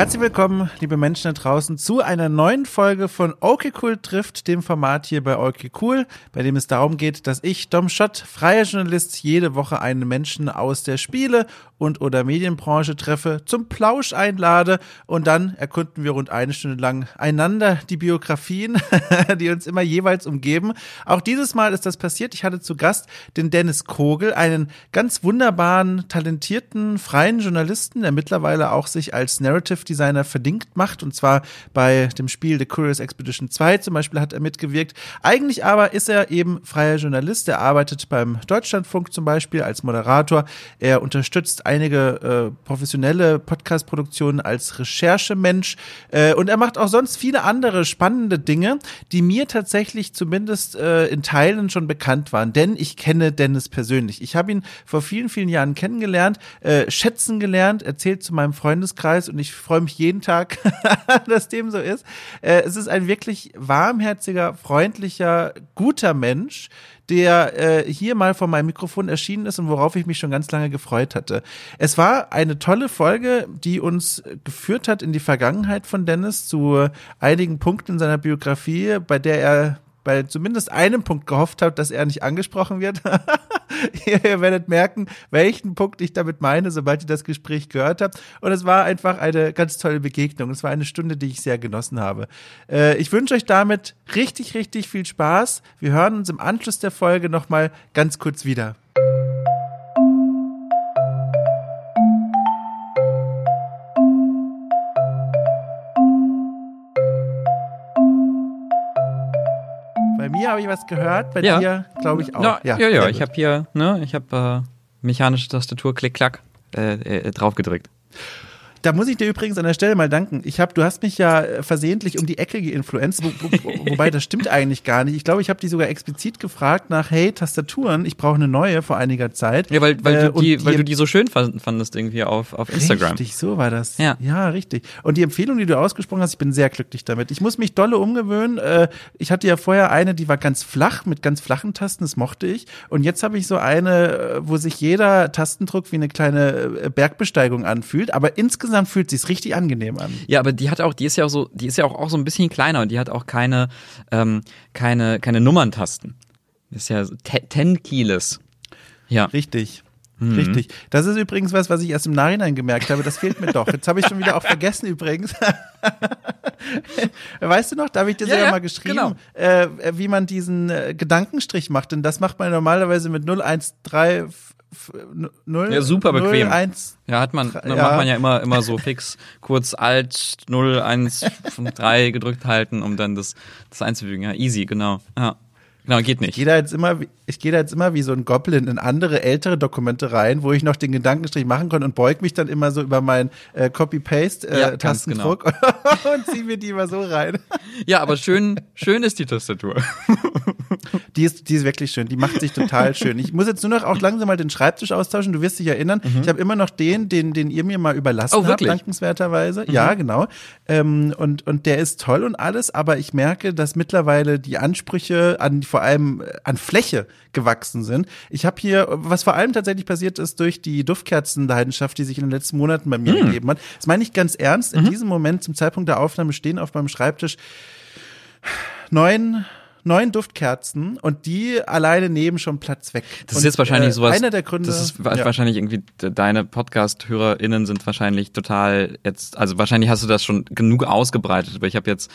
Herzlich willkommen, liebe Menschen da draußen, zu einer neuen Folge von Okay Cool trifft, dem Format hier bei Okay Cool, bei dem es darum geht, dass ich, Dom Schott, freier Journalist, jede Woche einen Menschen aus der Spiele- und oder Medienbranche treffe, zum Plausch einlade und dann erkunden wir rund eine Stunde lang einander die Biografien, die uns immer jeweils umgeben. Auch dieses Mal ist das passiert. Ich hatte zu Gast den Dennis Kogel, einen ganz wunderbaren, talentierten, freien Journalisten, der mittlerweile auch sich als Narrative Designer verdingt macht und zwar bei dem Spiel The Curious Expedition 2 zum Beispiel hat er mitgewirkt. Eigentlich aber ist er eben freier Journalist. Er arbeitet beim Deutschlandfunk zum Beispiel als Moderator. Er unterstützt einige äh, professionelle Podcast-Produktionen als Recherchemensch äh, und er macht auch sonst viele andere spannende Dinge, die mir tatsächlich zumindest äh, in Teilen schon bekannt waren, denn ich kenne Dennis persönlich. Ich habe ihn vor vielen, vielen Jahren kennengelernt, äh, schätzen gelernt, erzählt zu meinem Freundeskreis und ich freue mich jeden Tag, dass dem so ist. Äh, es ist ein wirklich warmherziger, freundlicher, guter Mensch, der äh, hier mal vor meinem Mikrofon erschienen ist und worauf ich mich schon ganz lange gefreut hatte. Es war eine tolle Folge, die uns geführt hat in die Vergangenheit von Dennis zu einigen Punkten in seiner Biografie, bei der er bei zumindest einem Punkt gehofft hat, dass er nicht angesprochen wird. ihr werdet merken, welchen Punkt ich damit meine, sobald ihr das Gespräch gehört habt. Und es war einfach eine ganz tolle Begegnung. Es war eine Stunde, die ich sehr genossen habe. Äh, ich wünsche euch damit richtig, richtig viel Spaß. Wir hören uns im Anschluss der Folge nochmal ganz kurz wieder. Mir habe ich was gehört, bei Ja. dir glaube ich auch. Ja, ja, ja, sehr ich habe hier, ne, ich habe äh, mechanische Tastatur, klick, klack, äh, äh, drauf gedrückt. Da muss ich dir übrigens an der Stelle mal danken. Ich habe, du hast mich ja äh, versehentlich um die Ecke geinfluenzt, wo, wo, wobei das stimmt eigentlich gar nicht. Ich glaube, ich habe die sogar explizit gefragt nach, hey, Tastaturen, ich brauche eine neue vor einiger Zeit. Ja, weil, weil, Äh, du, und die, weil du die so schön fand- fandest irgendwie auf, auf Instagram. Richtig, so war das. Ja. ja, richtig. Und die Empfehlung, die du ausgesprochen hast, ich bin sehr glücklich damit. Ich muss mich dolle umgewöhnen. Äh, Ich hatte ja vorher eine, die war ganz flach, mit ganz flachen Tasten, das mochte ich. Und jetzt habe ich so eine, äh, wo sich jeder Tastendruck wie eine kleine äh, Bergbesteigung anfühlt. Aber insgesamt fühlt sich's richtig angenehm an. Ja, aber die hat auch, die ist ja auch so, die ist ja auch, auch so ein bisschen kleiner und die hat auch keine, ähm, keine, keine Nummerntasten. Das ist ja so te- ten Keyless. Ja. Richtig. Mhm. Richtig. Das ist übrigens was, was ich erst im Nachhinein gemerkt habe. Das fehlt mir doch. Jetzt habe ich schon wieder auch vergessen übrigens. weißt du noch, da habe ich dir Ja, sogar ja, mal geschrieben, genau. äh, wie man diesen äh, Gedankenstrich macht. Denn das macht man normalerweise mit 013 f- f- 0, Ja, super bequem. 01, Ja, hat man, Ja. ja. macht man ja immer, immer so fix, kurz Alt 0, 1, 3 gedrückt halten, um dann das, das einzufügen. Ja, easy, genau. Ja. Genau, geht Ich nicht. gehe da jetzt immer, ich gehe da jetzt immer wie so ein Goblin in andere ältere Dokumente rein, wo ich noch den Gedankenstrich machen konnte und beug mich dann immer so über meinen äh, Copy-Paste äh, Ja, genau. Und ziehe mir die immer so rein. Ja, aber schön, schön ist die Tastatur. Die ist, die ist wirklich schön. Die macht sich total schön. Ich muss jetzt nur noch auch langsam mal den Schreibtisch austauschen. Du wirst dich erinnern. Ich habe immer noch den, den, den ihr mir mal überlassen Oh, habt, dankenswerterweise. Ja, genau. Ähm, und, und der ist toll und alles, aber ich merke, dass mittlerweile die Ansprüche an vor allem äh, an Fläche gewachsen sind. Ich habe hier, was vor allem tatsächlich passiert ist durch die Duftkerzenleidenschaft, die sich in den letzten Monaten bei mir Hm. gegeben hat. Das meine ich ganz ernst. Mhm. In diesem Moment, zum Zeitpunkt der Aufnahme, stehen auf meinem Schreibtisch neun, neun Duftkerzen und die alleine nehmen schon Platz weg. Das und, ist jetzt wahrscheinlich äh, sowas. Einer der Gründe. Das ist ja. wahrscheinlich irgendwie de- deine Podcast-HörerInnen sind wahrscheinlich total jetzt, also wahrscheinlich hast du das schon genug ausgebreitet, aber ich habe jetzt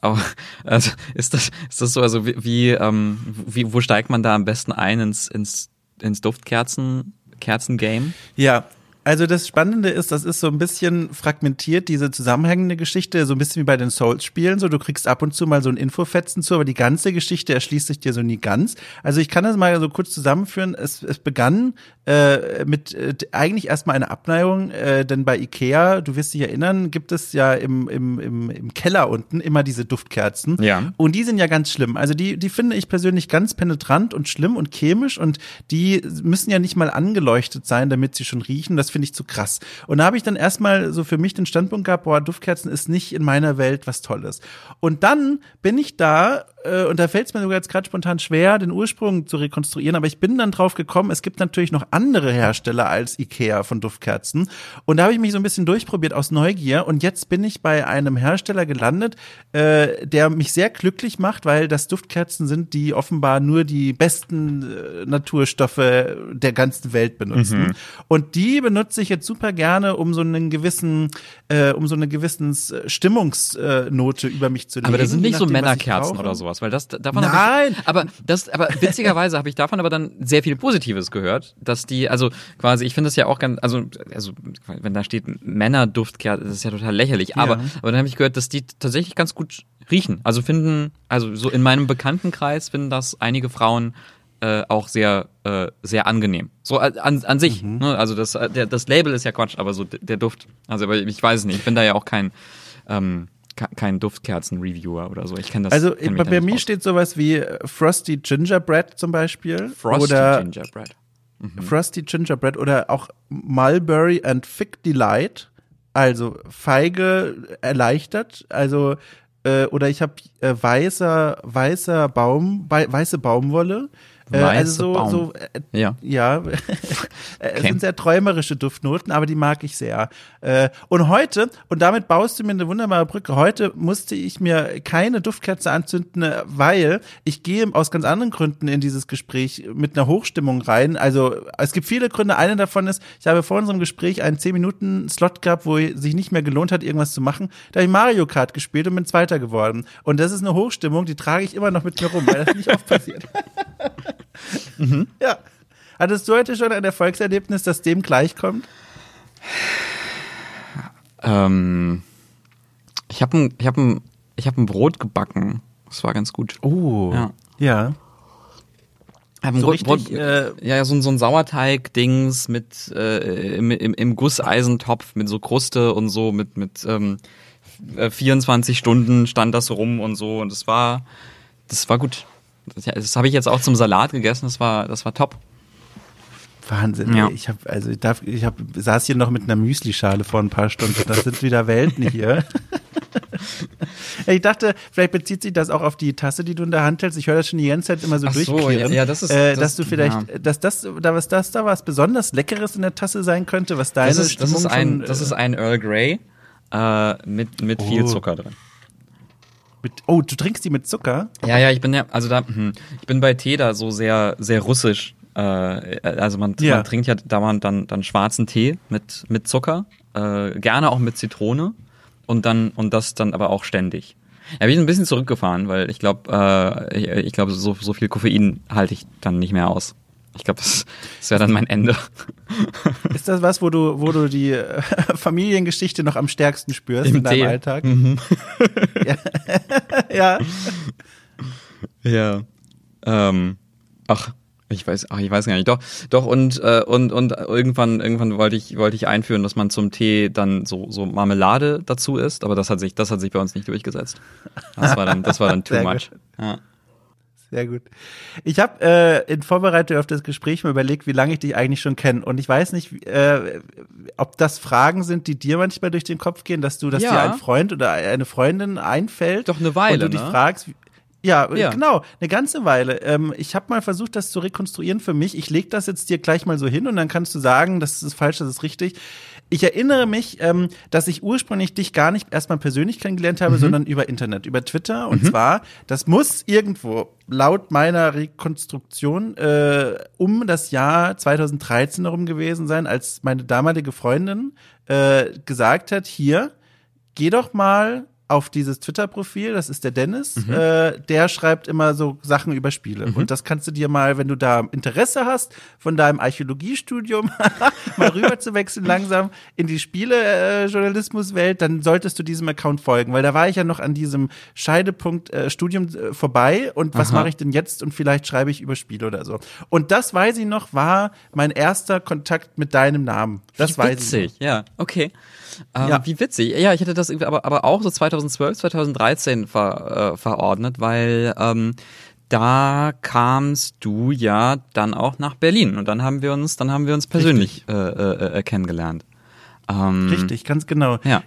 auch, also ist das, ist das so, also wie, wie, ähm, wie, wo steigt man da am besten ein ins, ins, ins Duftkerzen, Kerzen-Game? Ja. Also das Spannende ist, das ist so ein bisschen fragmentiert, diese zusammenhängende Geschichte, so ein bisschen wie bei den Souls-Spielen. So, du kriegst ab und zu mal so ein Infofetzen zu, aber die ganze Geschichte erschließt sich dir so nie ganz. Also ich kann das mal so kurz zusammenführen. Es, es begann äh, mit äh, eigentlich erstmal eine Abneigung, äh, denn bei Ikea, du wirst dich erinnern, gibt es ja im, im, im, im Keller unten immer diese Duftkerzen. Ja. Und die sind ja ganz schlimm. Also die, die finde ich persönlich ganz penetrant und schlimm und chemisch und die müssen ja nicht mal angeleuchtet sein, damit sie schon riechen. Das finde ich zu krass. Und da habe ich dann erstmal so für mich den Standpunkt gehabt, boah, Duftkerzen ist nicht in meiner Welt was Tolles. Und dann bin ich da äh, und da fällt es mir sogar jetzt gerade spontan schwer, den Ursprung zu rekonstruieren, aber ich bin dann drauf gekommen, es gibt natürlich noch andere Hersteller als Ikea von Duftkerzen. Und da habe ich mich so ein bisschen durchprobiert aus Neugier. Und jetzt bin ich bei einem Hersteller gelandet, äh, der mich sehr glücklich macht, weil das Duftkerzen sind, die offenbar nur die besten äh, Naturstoffe der ganzen Welt benutzen. Mhm. Und die benutze ich jetzt super gerne, um so einen gewissen, äh, um so eine gewissen Stimmungsnote über mich zu legen. Aber das sind nicht so Männerkerzen oder sowas, weil das davon Nein, ich, aber das, aber witzigerweise habe ich davon aber dann sehr viel Positives gehört, dass die, also quasi, ich finde es ja auch ganz, also, also wenn da steht Männerduftkerzen, das ist ja total lächerlich. Ja. Aber, aber dann habe ich gehört, dass die tatsächlich ganz gut riechen. Also finden, also so in meinem Bekanntenkreis finden das einige Frauen äh, auch sehr, äh, sehr angenehm. So an, an sich. Mhm. Ne? Also das, der, das Label ist ja Quatsch, aber so der Duft. Also aber ich weiß es nicht. Ich bin da ja auch kein ähm, kein Duftkerzen-Reviewer oder so. Ich kenne das. Also bei, bei mir steht sowas wie Frosty Gingerbread zum Beispiel. Frosty oder Gingerbread. Mhm. Frosty Gingerbread oder auch Mulberry and Fig Delight. Also Feige erleichtert. Also äh, oder ich habe äh, weißer weißer Baum weiße Baumwolle äh, also so, so äh, ja, ja. Äh, es sind sehr träumerische Duftnoten, aber die mag ich sehr. Äh, und heute, und damit baust du mir eine wunderbare Brücke, heute musste ich mir keine Duftkerze anzünden, weil ich gehe aus ganz anderen Gründen in dieses Gespräch mit einer Hochstimmung rein. Also es gibt viele Gründe. Einer davon ist, ich habe vor unserem Gespräch einen 10-Minuten-Slot gehabt, wo es sich nicht mehr gelohnt hat, irgendwas zu machen. Da habe ich Mario Kart gespielt und bin Zweiter geworden. Und das ist eine Hochstimmung, die trage ich immer noch mit mir rum, weil das nicht oft passiert. mhm. Ja. Hattest du heute schon ein Erfolgserlebnis, das dem gleichkommt? Ähm, ich habe ein, ich hab ein, ich hab ein Brot gebacken. Das war ganz gut. Oh. Ja. ja. So Brot, richtig, Brot, äh, ja, so, so ein Sauerteig-Dings mit äh, im, im, im Gusseisentopf mit so Kruste und so mit mit ähm, 24 äh, Stunden stand das rum und so und das war das war gut. Das, das habe ich jetzt auch zum Salat gegessen, das war, das war top. Wahnsinn. Ja. Ich habe also ich darf ich hab, saß hier noch mit einer Müslischale vor ein paar Stunden. Das sind wieder Welten hier. ich dachte, vielleicht bezieht sich das auch auf die Tasse, die du in der Hand hältst. Ich höre das schon die ganze Zeit immer so Ach so, ja, ja, das ist, äh, dass du vielleicht, ja. dass das, da was das da was besonders Leckeres in der Tasse sein könnte, was deine das ist, das ist ein, von, das ist ein Earl Grey äh, mit mit oh. viel Zucker drin. Mit, oh, du trinkst die mit Zucker? Ja, ja, ich bin ja, also da, hm, ich bin bei Tee da so sehr, sehr russisch. Äh, also man, ja. man trinkt ja dauernd dann, dann schwarzen Tee mit, mit Zucker, äh, gerne auch mit Zitrone und dann, und das dann aber auch ständig. Ja, bin ich ein bisschen zurückgefahren, weil ich glaube, äh, ich, ich glaube, so, so viel Koffein halte ich dann nicht mehr aus. Ich glaube, das, das wäre dann mein Ende. Ist das was, wo du, wo du die äh, Familiengeschichte noch am stärksten spürst Im in deinem Tee. Alltag? Mhm. ja. ja. Ja. Ähm, ach, ich weiß, ach, ich weiß gar nicht. Doch, doch und äh, und und irgendwann irgendwann wollte ich wollte ich einführen, dass man zum Tee dann so so Marmelade dazu isst, aber das hat sich das hat sich bei uns nicht durchgesetzt. Das war dann das war dann too much. Ja. Sehr gut. Ich habe äh, in Vorbereitung auf das Gespräch mir überlegt, wie lange ich dich eigentlich schon kenne. Und ich weiß nicht, äh, ob das Fragen sind, die dir manchmal durch den Kopf gehen, dass du, dass ja. dir ein Freund oder eine Freundin einfällt. Doch eine Weile. Und du dich ne? fragst, ja, ja, genau, eine ganze Weile. Ähm, ich habe mal versucht, das zu rekonstruieren für mich. Ich leg das jetzt dir gleich mal so hin und dann kannst du sagen, das ist falsch, das ist richtig. Ich erinnere mich, ähm, dass ich ursprünglich dich gar nicht erstmal persönlich kennengelernt habe, mhm. sondern über Internet, über Twitter. Und mhm. zwar, das muss irgendwo laut meiner Rekonstruktion äh, um das Jahr 2013 herum gewesen sein, als meine damalige Freundin äh, gesagt hat, hier, geh doch mal auf dieses Twitter-Profil, das ist der Dennis, mhm. äh, der schreibt immer so Sachen über Spiele. Mhm. Und das kannst du dir mal, wenn du da Interesse hast, von deinem Archäologiestudium mal rüber zu wechseln langsam in die Spiele-Journalismus-Welt, dann solltest du diesem Account folgen, weil da war ich ja noch an diesem Scheidepunkt äh, Studium äh, vorbei und was mache ich denn jetzt und vielleicht schreibe ich über Spiele oder so. Und das weiß ich noch, war mein erster Kontakt mit deinem Namen. Das Wie weiß witzig, ich. Noch. Ja, okay. Ähm, ja. Wie witzig. Ja, ich hätte das aber, aber auch so 2012, 2013 ver, äh, verordnet, weil ähm, da kamst du ja dann auch nach Berlin und dann haben wir uns, dann haben wir uns persönlich äh, äh, äh, kennengelernt. Ähm, Richtig, ganz genau. Ja.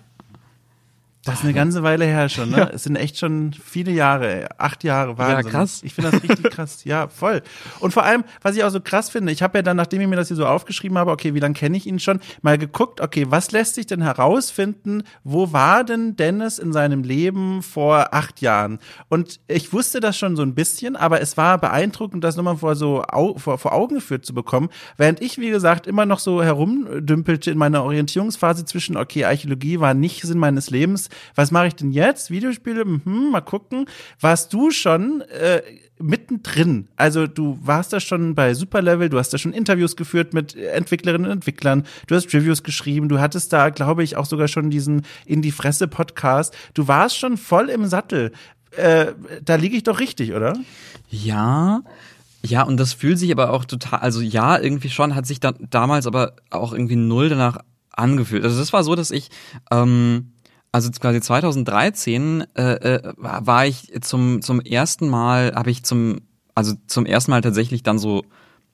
Das ist eine ganze Weile her schon, ne? Ja. Es sind echt schon viele Jahre, acht Jahre, Wahnsinn. Ja, krass. Ich finde das richtig krass. Ja, voll. Und vor allem, was ich auch so krass finde, ich habe ja dann, nachdem ich mir das hier so aufgeschrieben habe, okay, wie lange kenne ich ihn schon, mal geguckt, okay, was lässt sich denn herausfinden, wo war denn Dennis in seinem Leben vor acht Jahren? Und ich wusste das schon so ein bisschen, aber es war beeindruckend, das nochmal vor so vor, vor Augen geführt zu bekommen, während ich, wie gesagt, immer noch so herumdümpelte in meiner Orientierungsphase zwischen, okay, Archäologie war nicht Sinn meines Lebens, was mache ich denn jetzt? Videospiele, mhm, mal gucken. Warst du schon äh, mittendrin? Also du warst da schon bei Superlevel, du hast da schon Interviews geführt mit Entwicklerinnen und Entwicklern, du hast Reviews geschrieben, du hattest da, glaube ich, auch sogar schon diesen In die Fresse Podcast. Du warst schon voll im Sattel. Äh, da liege ich doch richtig, oder? Ja, ja, und das fühlt sich aber auch total, also ja, irgendwie schon, hat sich dann damals aber auch irgendwie null danach angefühlt. Also das war so, dass ich ähm, also quasi 2013 äh, äh, war ich zum zum ersten Mal, habe ich zum also zum ersten Mal tatsächlich dann so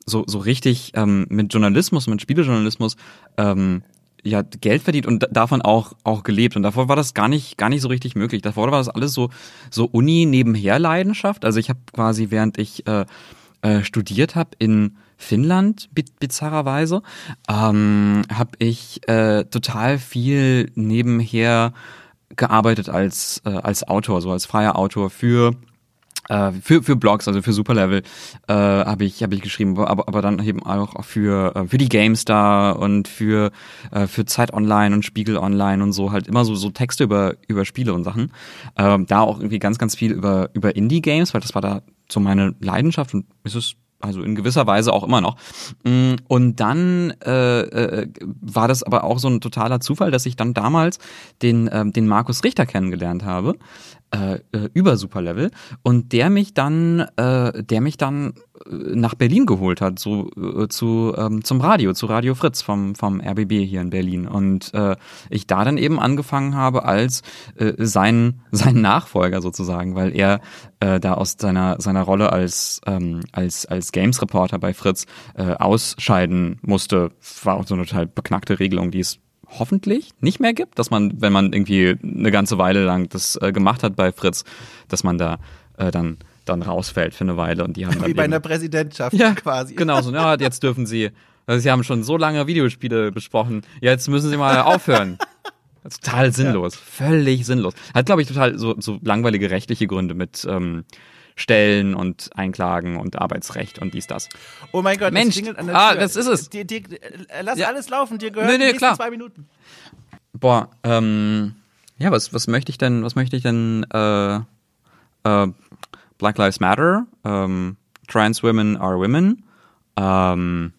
so so richtig ähm, mit Journalismus, mit Spielejournalismus ähm, ja Geld verdient und davon auch auch gelebt und davor war das gar nicht gar nicht so richtig möglich. Davor war das alles so so Uni nebenher Leidenschaft. Also ich habe quasi während ich äh, äh, studiert habe in Finnland, bizarrerweise, ähm, habe ich äh, total viel nebenher gearbeitet als, äh, als Autor, so als freier Autor für äh, für, für Blogs, also für Superlevel, äh, habe ich, hab ich geschrieben, aber, aber dann eben auch für, äh, für die GameStar und für, äh, für Zeit Online und Spiegel Online und so, halt immer so, so Texte über, über Spiele und Sachen. Ähm, da auch irgendwie ganz, ganz viel über, über Indie-Games, weil das war da so meine Leidenschaft und ist es also in gewisser Weise auch immer noch. Mm, und dann äh, äh, war das aber auch so ein totaler Zufall, dass ich dann damals den, äh, den Markus Richter kennengelernt habe äh, äh, über Superlevel und der mich dann, äh, der mich dann äh, nach Berlin geholt hat, so äh, zu ähm, zum Radio, zu Radio Fritz vom vom RBB hier in Berlin. Und äh, ich da dann eben angefangen habe als äh, sein sein Nachfolger sozusagen, weil er äh, da aus seiner seiner Rolle als ähm, als als Games Reporter bei Fritz äh, ausscheiden musste, war auch so eine total beknackte Regelung, die es hoffentlich nicht mehr gibt, dass man, wenn man irgendwie eine ganze Weile lang das äh, gemacht hat bei Fritz, dass man da äh, dann dann rausfällt für eine Weile und die haben wie bei einer Präsidentschaft ja, quasi. Genau so, ja, jetzt dürfen sie also sie haben schon so lange Videospiele besprochen, jetzt müssen sie mal aufhören. total sinnlos, ja. völlig sinnlos. Hat glaube ich total so, so langweilige rechtliche Gründe mit ähm, Stellen und Einklagen und Arbeitsrecht und dies, das. Oh mein Gott, Mensch, das ah, das ist es. Die, die, lass ja. alles laufen, dir gehört nee, nee, die klar. zwei Minuten. Boah, ähm, ja, was, was möchte ich denn, was möchte ich denn, äh, äh, Black Lives Matter, ähm, Trans Women are Women, ähm,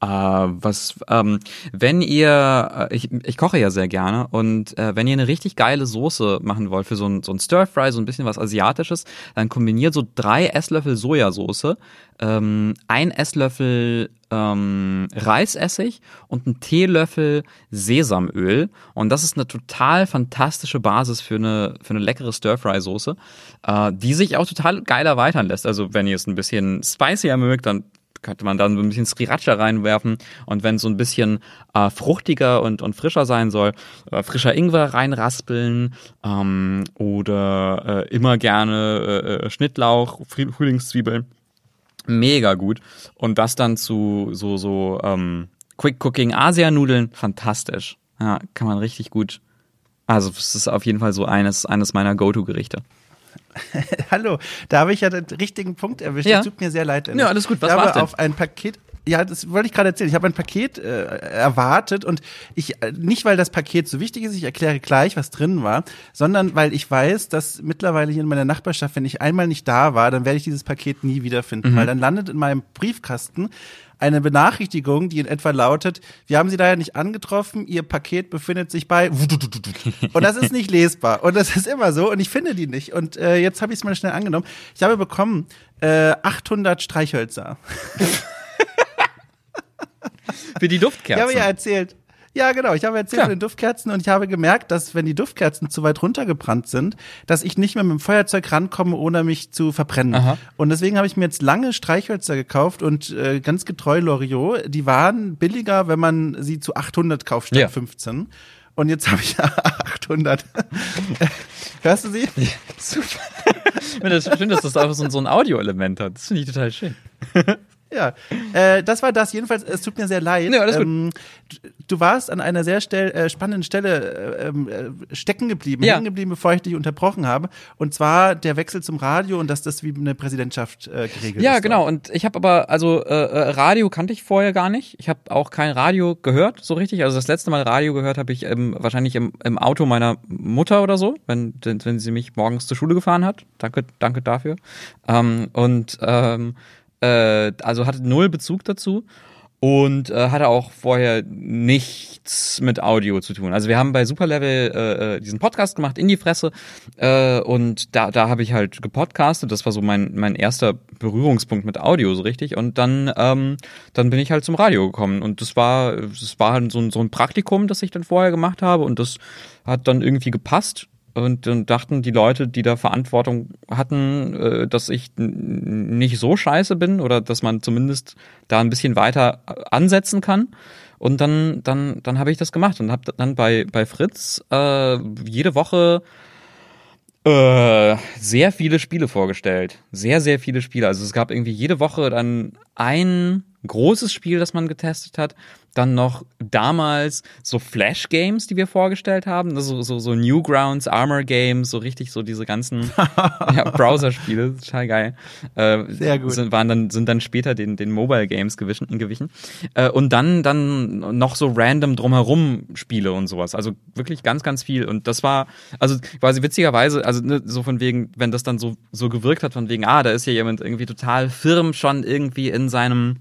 äh, was, ähm, wenn ihr, äh, ich, ich koche ja sehr gerne und äh, wenn ihr eine richtig geile Soße machen wollt für so ein, so ein Stir-Fry, so ein bisschen was Asiatisches, dann kombiniert so drei Esslöffel Sojasauce, ähm, ein Esslöffel ähm, Reisessig und ein Teelöffel Sesamöl und das ist eine total fantastische Basis für eine, für eine leckere Stir-Fry-Soße, äh, die sich auch total geil erweitern lässt. Also wenn ihr es ein bisschen spicier mögt, dann könnte man dann so ein bisschen Sriracha reinwerfen und wenn so ein bisschen äh, fruchtiger und, und frischer sein soll, äh, frischer Ingwer reinraspeln ähm, oder äh, immer gerne äh, äh Schnittlauch, Frühlingszwiebeln. Mega gut. Und das dann zu so, so ähm, Quick Cooking Asianudeln, fantastisch. Ja, kann man richtig gut. Also, es ist auf jeden Fall so eines, eines meiner Go-To-Gerichte. Hallo, da habe ich ja den richtigen Punkt erwischt. Ja. tut mir sehr leid. Ja, alles gut. Was ich habe auf ein Paket ja, das wollte ich gerade erzählen. Ich habe ein Paket äh, erwartet und ich äh, nicht, weil das Paket so wichtig ist, ich erkläre gleich, was drin war, sondern weil ich weiß, dass mittlerweile hier in meiner Nachbarschaft, wenn ich einmal nicht da war, dann werde ich dieses Paket nie wiederfinden, mhm. weil dann landet in meinem Briefkasten eine Benachrichtigung, die in etwa lautet, wir haben Sie daher nicht angetroffen, Ihr Paket befindet sich bei und das ist nicht lesbar und das ist immer so und ich finde die nicht und äh, jetzt habe ich es mal schnell angenommen. Ich habe bekommen äh, 800 Streichhölzer. Für die Duftkerzen. Ich habe ja erzählt. Ja, genau. Ich habe erzählt von den Duftkerzen und ich habe gemerkt, dass wenn die Duftkerzen zu weit runtergebrannt sind, dass ich nicht mehr mit dem Feuerzeug rankomme, ohne mich zu verbrennen. Aha. Und deswegen habe ich mir jetzt lange Streichhölzer gekauft und äh, ganz getreu Loriot. Die waren billiger, wenn man sie zu 800 kauft statt ja. 15. und jetzt habe ich 800. Hörst du sie? Ja, super. das ist schön, dass das einfach so ein Audioelement hat. Das finde ich total schön. Ja, äh, das war das. Jedenfalls, es tut mir sehr leid. Ja, alles ähm, du, du warst an einer sehr stell, äh, spannenden Stelle äh, ähm, äh, stecken geblieben, ja. hängen geblieben, bevor ich dich unterbrochen habe. Und zwar der Wechsel zum Radio und dass das wie eine Präsidentschaft äh, geregelt ja, ist. Ja, genau. Und ich habe aber, also äh, Radio kannte ich vorher gar nicht. Ich habe auch kein Radio gehört, so richtig. Also das letzte Mal Radio gehört habe ich ähm, wahrscheinlich im, im Auto meiner Mutter oder so, wenn, wenn sie mich morgens zur Schule gefahren hat. Danke, danke dafür. Ähm, und ähm, äh, also hatte null Bezug dazu und äh, hatte auch vorher nichts mit Audio zu tun. Also wir haben bei Superlevel äh, äh, diesen Podcast gemacht, in die Fresse, äh, und da, da habe ich halt gepodcastet. Das war so mein, mein erster Berührungspunkt mit Audio, so richtig. Und dann, ähm, dann bin ich halt zum Radio gekommen. Und das war, das war halt so ein, so ein Praktikum, das ich dann vorher gemacht habe. Und das hat dann irgendwie gepasst und, und dachten die Leute, die da Verantwortung hatten, äh, dass ich nicht so scheiße bin oder dass man zumindest da ein bisschen weiter äh, ansetzen kann. Und dann, dann, dann habe ich das gemacht und habe dann bei, bei Fritz äh, jede Woche äh, sehr viele Spiele vorgestellt. Sehr, sehr viele Spiele. Also es gab irgendwie jede Woche dann ein großes Spiel, das man getestet hat. Dann noch damals so Flash-Games, die wir vorgestellt haben. So, so, so Newgrounds, Armor-Games, so richtig so diese ganzen ja, Browser-Spiele. Total geil. Äh, Sehr gut. Sind, waren dann, sind dann später den, den Mobile-Games gewichen. gewichen. Äh, und dann, dann noch so random drumherum Spiele und sowas. Also wirklich ganz, ganz viel. Und das war, also quasi witzigerweise, also ne, so von wegen, wenn das dann so, so gewirkt hat, von wegen, ah, da ist ja jemand irgendwie total firm schon irgendwie in seinem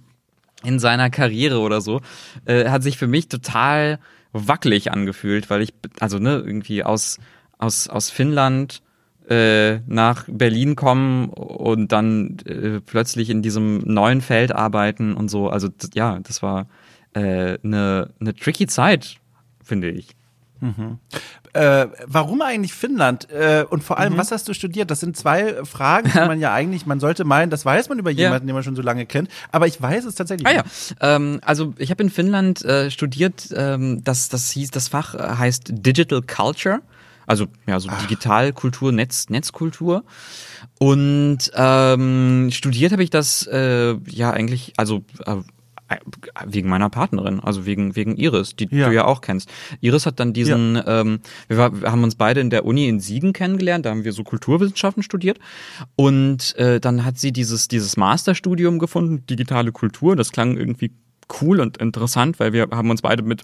in seiner Karriere oder so, äh, hat sich für mich total wackelig angefühlt, weil ich, also ne, irgendwie aus, aus, aus Finnland äh, nach Berlin kommen und dann äh, plötzlich in diesem neuen Feld arbeiten und so. Also ja, das war eine äh, ne, ne tricky Zeit, finde ich. Mhm. Äh, warum eigentlich Finnland? Äh, und vor allem, mhm. was hast du studiert? Das sind zwei Fragen, die man ja eigentlich, man sollte meinen, das weiß man über jemanden, ja. den man schon so lange kennt. Aber ich weiß es tatsächlich. Ah, ja. Ähm, also ich habe in Finnland äh, studiert, ähm, das, das hieß, das Fach heißt Digital Culture. Also ja, so Ach. Digitalkultur, Netz, Netzkultur. Und ähm, studiert habe ich das äh, ja eigentlich, also äh, wegen meiner Partnerin, also wegen wegen Iris, die ja. du ja auch kennst. Iris hat dann diesen, ja. ähm, wir, war, wir haben uns beide in der Uni in Siegen kennengelernt, da haben wir so Kulturwissenschaften studiert und äh, dann hat sie dieses dieses Masterstudium gefunden, digitale Kultur. Das klang irgendwie cool und interessant, weil wir haben uns beide mit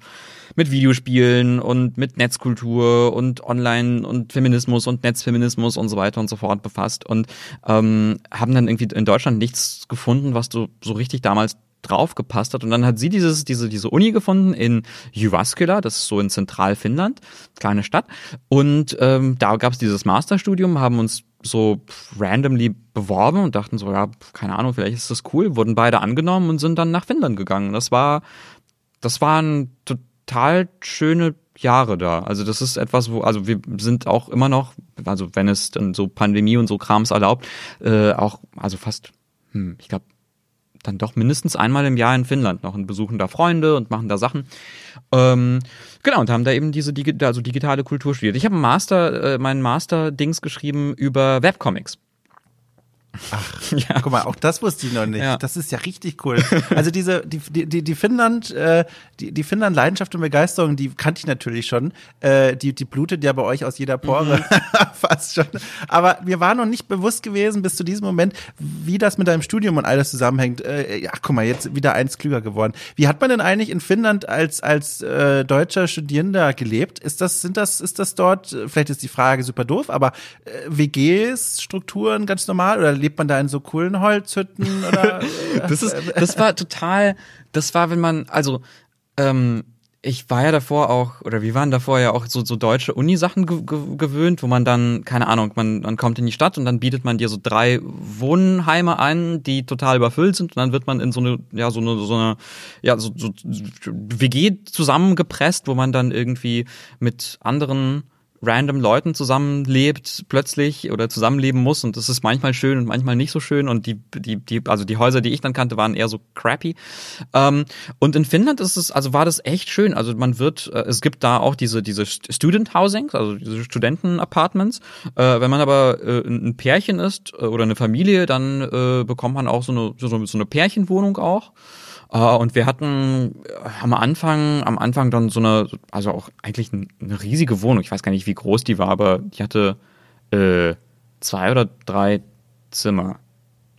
mit Videospielen und mit Netzkultur und Online und Feminismus und Netzfeminismus und so weiter und so fort befasst und ähm, haben dann irgendwie in Deutschland nichts gefunden, was du so richtig damals draufgepasst hat. Und dann hat sie dieses, diese, diese Uni gefunden in Jyväskylä, das ist so in Zentralfinnland, kleine Stadt. Und ähm, da gab es dieses Masterstudium, haben uns so randomly beworben und dachten so, ja, keine Ahnung, vielleicht ist das cool, wurden beide angenommen und sind dann nach Finnland gegangen. Das war, das waren total schöne Jahre da. Also das ist etwas, wo, also wir sind auch immer noch, also wenn es dann so Pandemie und so Krams erlaubt, äh, auch, also fast, hm, ich glaube, dann doch mindestens einmal im Jahr in Finnland noch und besuchen da Freunde und machen da Sachen. Ähm, genau, und haben da eben diese also digitale Kultur studiert. Ich habe Master, äh, meinen Master-Dings geschrieben über Webcomics. Ach, ja. guck mal, auch das wusste ich noch nicht. Ja. Das ist ja richtig cool. Also diese, die, die, die Finnland, äh, die, die Finnland Leidenschaft und Begeisterung, die kannte ich natürlich schon. Äh, die, die blutet ja bei euch aus jeder Pore mhm. fast schon. Aber mir war noch nicht bewusst gewesen bis zu diesem Moment, wie das mit deinem Studium und alles zusammenhängt. Äh, ja, guck mal, jetzt wieder eins klüger geworden. Wie hat man denn eigentlich in Finnland als, als äh, deutscher Studierender gelebt? Ist das, sind das, ist das dort, vielleicht ist die Frage super doof, aber äh, WGs, Strukturen ganz normal oder lebt man da in so coolen Holzhütten oder? das ist, das war total, das war, wenn man, also, ähm, ich war ja davor auch, oder wir waren davor ja auch so, so deutsche Uni-Sachen ge ge gewöhnt, wo man dann, keine Ahnung, man, man kommt in die Stadt und dann bietet man dir so drei Wohnheime ein, die total überfüllt sind und dann wird man in so eine, ja, so eine, so eine, ja, so, so WG zusammengepresst, wo man dann irgendwie mit anderen random Leuten zusammenlebt plötzlich oder zusammenleben muss und das ist manchmal schön und manchmal nicht so schön und die, die, die, also die Häuser, die ich dann kannte, waren eher so crappy. Ähm, und in Finnland ist es, also war das echt schön. Also man wird, äh, es gibt da auch diese, diese Student Housings, also diese Studenten-Apartments. Äh, wenn man aber äh, ein Pärchen ist äh, oder eine Familie, dann äh, bekommt man auch so eine, so, so eine Pärchenwohnung auch. Uh, und wir hatten äh, am Anfang, am Anfang dann so eine, also auch eigentlich eine riesige Wohnung. Ich weiß gar nicht, wie groß die war, aber die hatte äh, zwei oder drei Zimmer.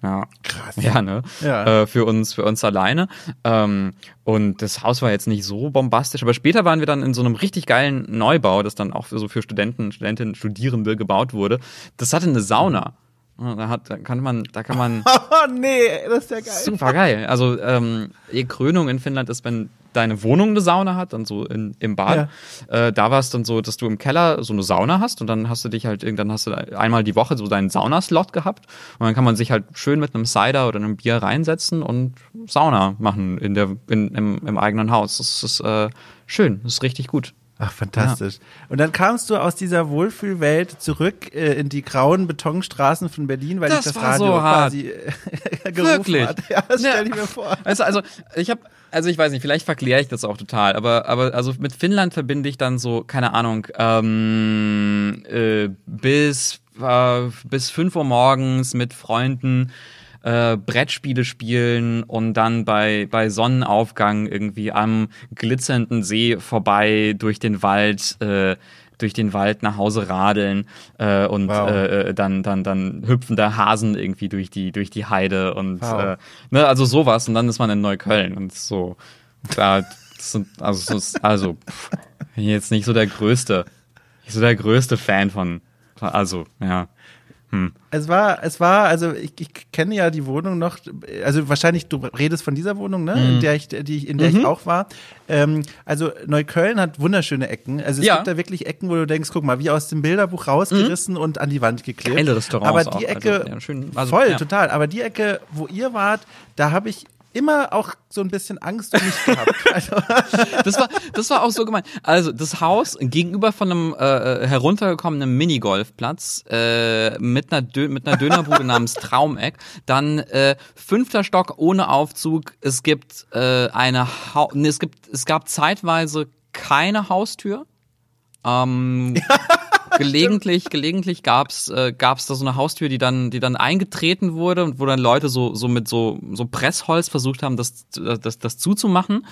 Ja. Krass. Ja, ne? Ja. Äh, für uns, für uns alleine. Ähm, und das Haus war jetzt nicht so bombastisch, aber später waren wir dann in so einem richtig geilen Neubau, das dann auch für, so für Studenten, Studentinnen, Studierende gebaut wurde. Das hatte eine Sauna. Da, hat, da kann man, da kann man Oh nee, das ist ja geil. super geil. Also ähm, die Krönung in Finnland ist, wenn deine Wohnung eine Sauna hat, dann so in, im Bad. Äh, da war es dann so, dass du im Keller so eine Sauna hast und dann hast du dich halt irgendwann hast du einmal die Woche so deinen Saunaslot gehabt und dann kann man sich halt schön mit einem Cider oder einem Bier reinsetzen und Sauna machen in der in, im, im eigenen Haus. Das ist äh, schön, das ist richtig gut. Ach, fantastisch. Und dann kamst du aus dieser Wohlfühlwelt zurück äh, in die grauen Betonstraßen von Berlin, weil Das dich das Radio so hart. quasi äh, gerufen Wirklich? hat. Ja, das stell Ja. ich mir vor. Also, also ich habe, also ich weiß nicht, vielleicht verkläre ich das auch total, aber, aber also mit Finnland verbinde ich dann so, keine Ahnung, ähm, äh, bis äh, bis fünf Uhr morgens mit Freunden äh, Brettspiele spielen und dann bei, bei Sonnenaufgang irgendwie am glitzernden See vorbei durch den Wald, äh, durch den Wald nach Hause radeln äh, und Wow. äh, äh, dann, dann, dann hüpfen da Hasen irgendwie durch die, durch die Heide und Wow. äh, ne, also sowas und dann ist man in Neukölln und so. Da, sind, also, also pff, bin jetzt nicht so der größte, nicht so der größte Fan von also, ja. Es war, es war, also ich, ich kenne ja die Wohnung noch, also wahrscheinlich du redest von dieser Wohnung, ne, Mhm. in der ich, die ich, in der ich auch war. Ähm, also Neukölln hat wunderschöne Ecken. Also es Ja. gibt da wirklich Ecken, wo du denkst, guck mal, wie aus dem Bilderbuch rausgerissen und an die Wand geklebt. Mhm. Geile Restaurants Aber die auch, Ecke, also, ja, schön, also, voll, ja. total. Aber die Ecke, wo ihr wart, da habe ich immer auch so ein bisschen Angst um mich gehabt. Also, Das war, das war auch so gemein. Also das Haus gegenüber von einem äh, heruntergekommenen Minigolfplatz äh, mit einer Dö mit einer Dönerbude namens Traumeck. Dann äh, fünfter Stock ohne Aufzug. Es gibt äh, eine ha nee, es gibt es gab zeitweise keine Haustür. Ähm, gelegentlich, gelegentlich gab's äh, gab's da so eine Haustür, die dann, die dann eingetreten wurde und wo dann Leute so, so mit so, so Pressholz versucht haben, das, das, das zuzumachen.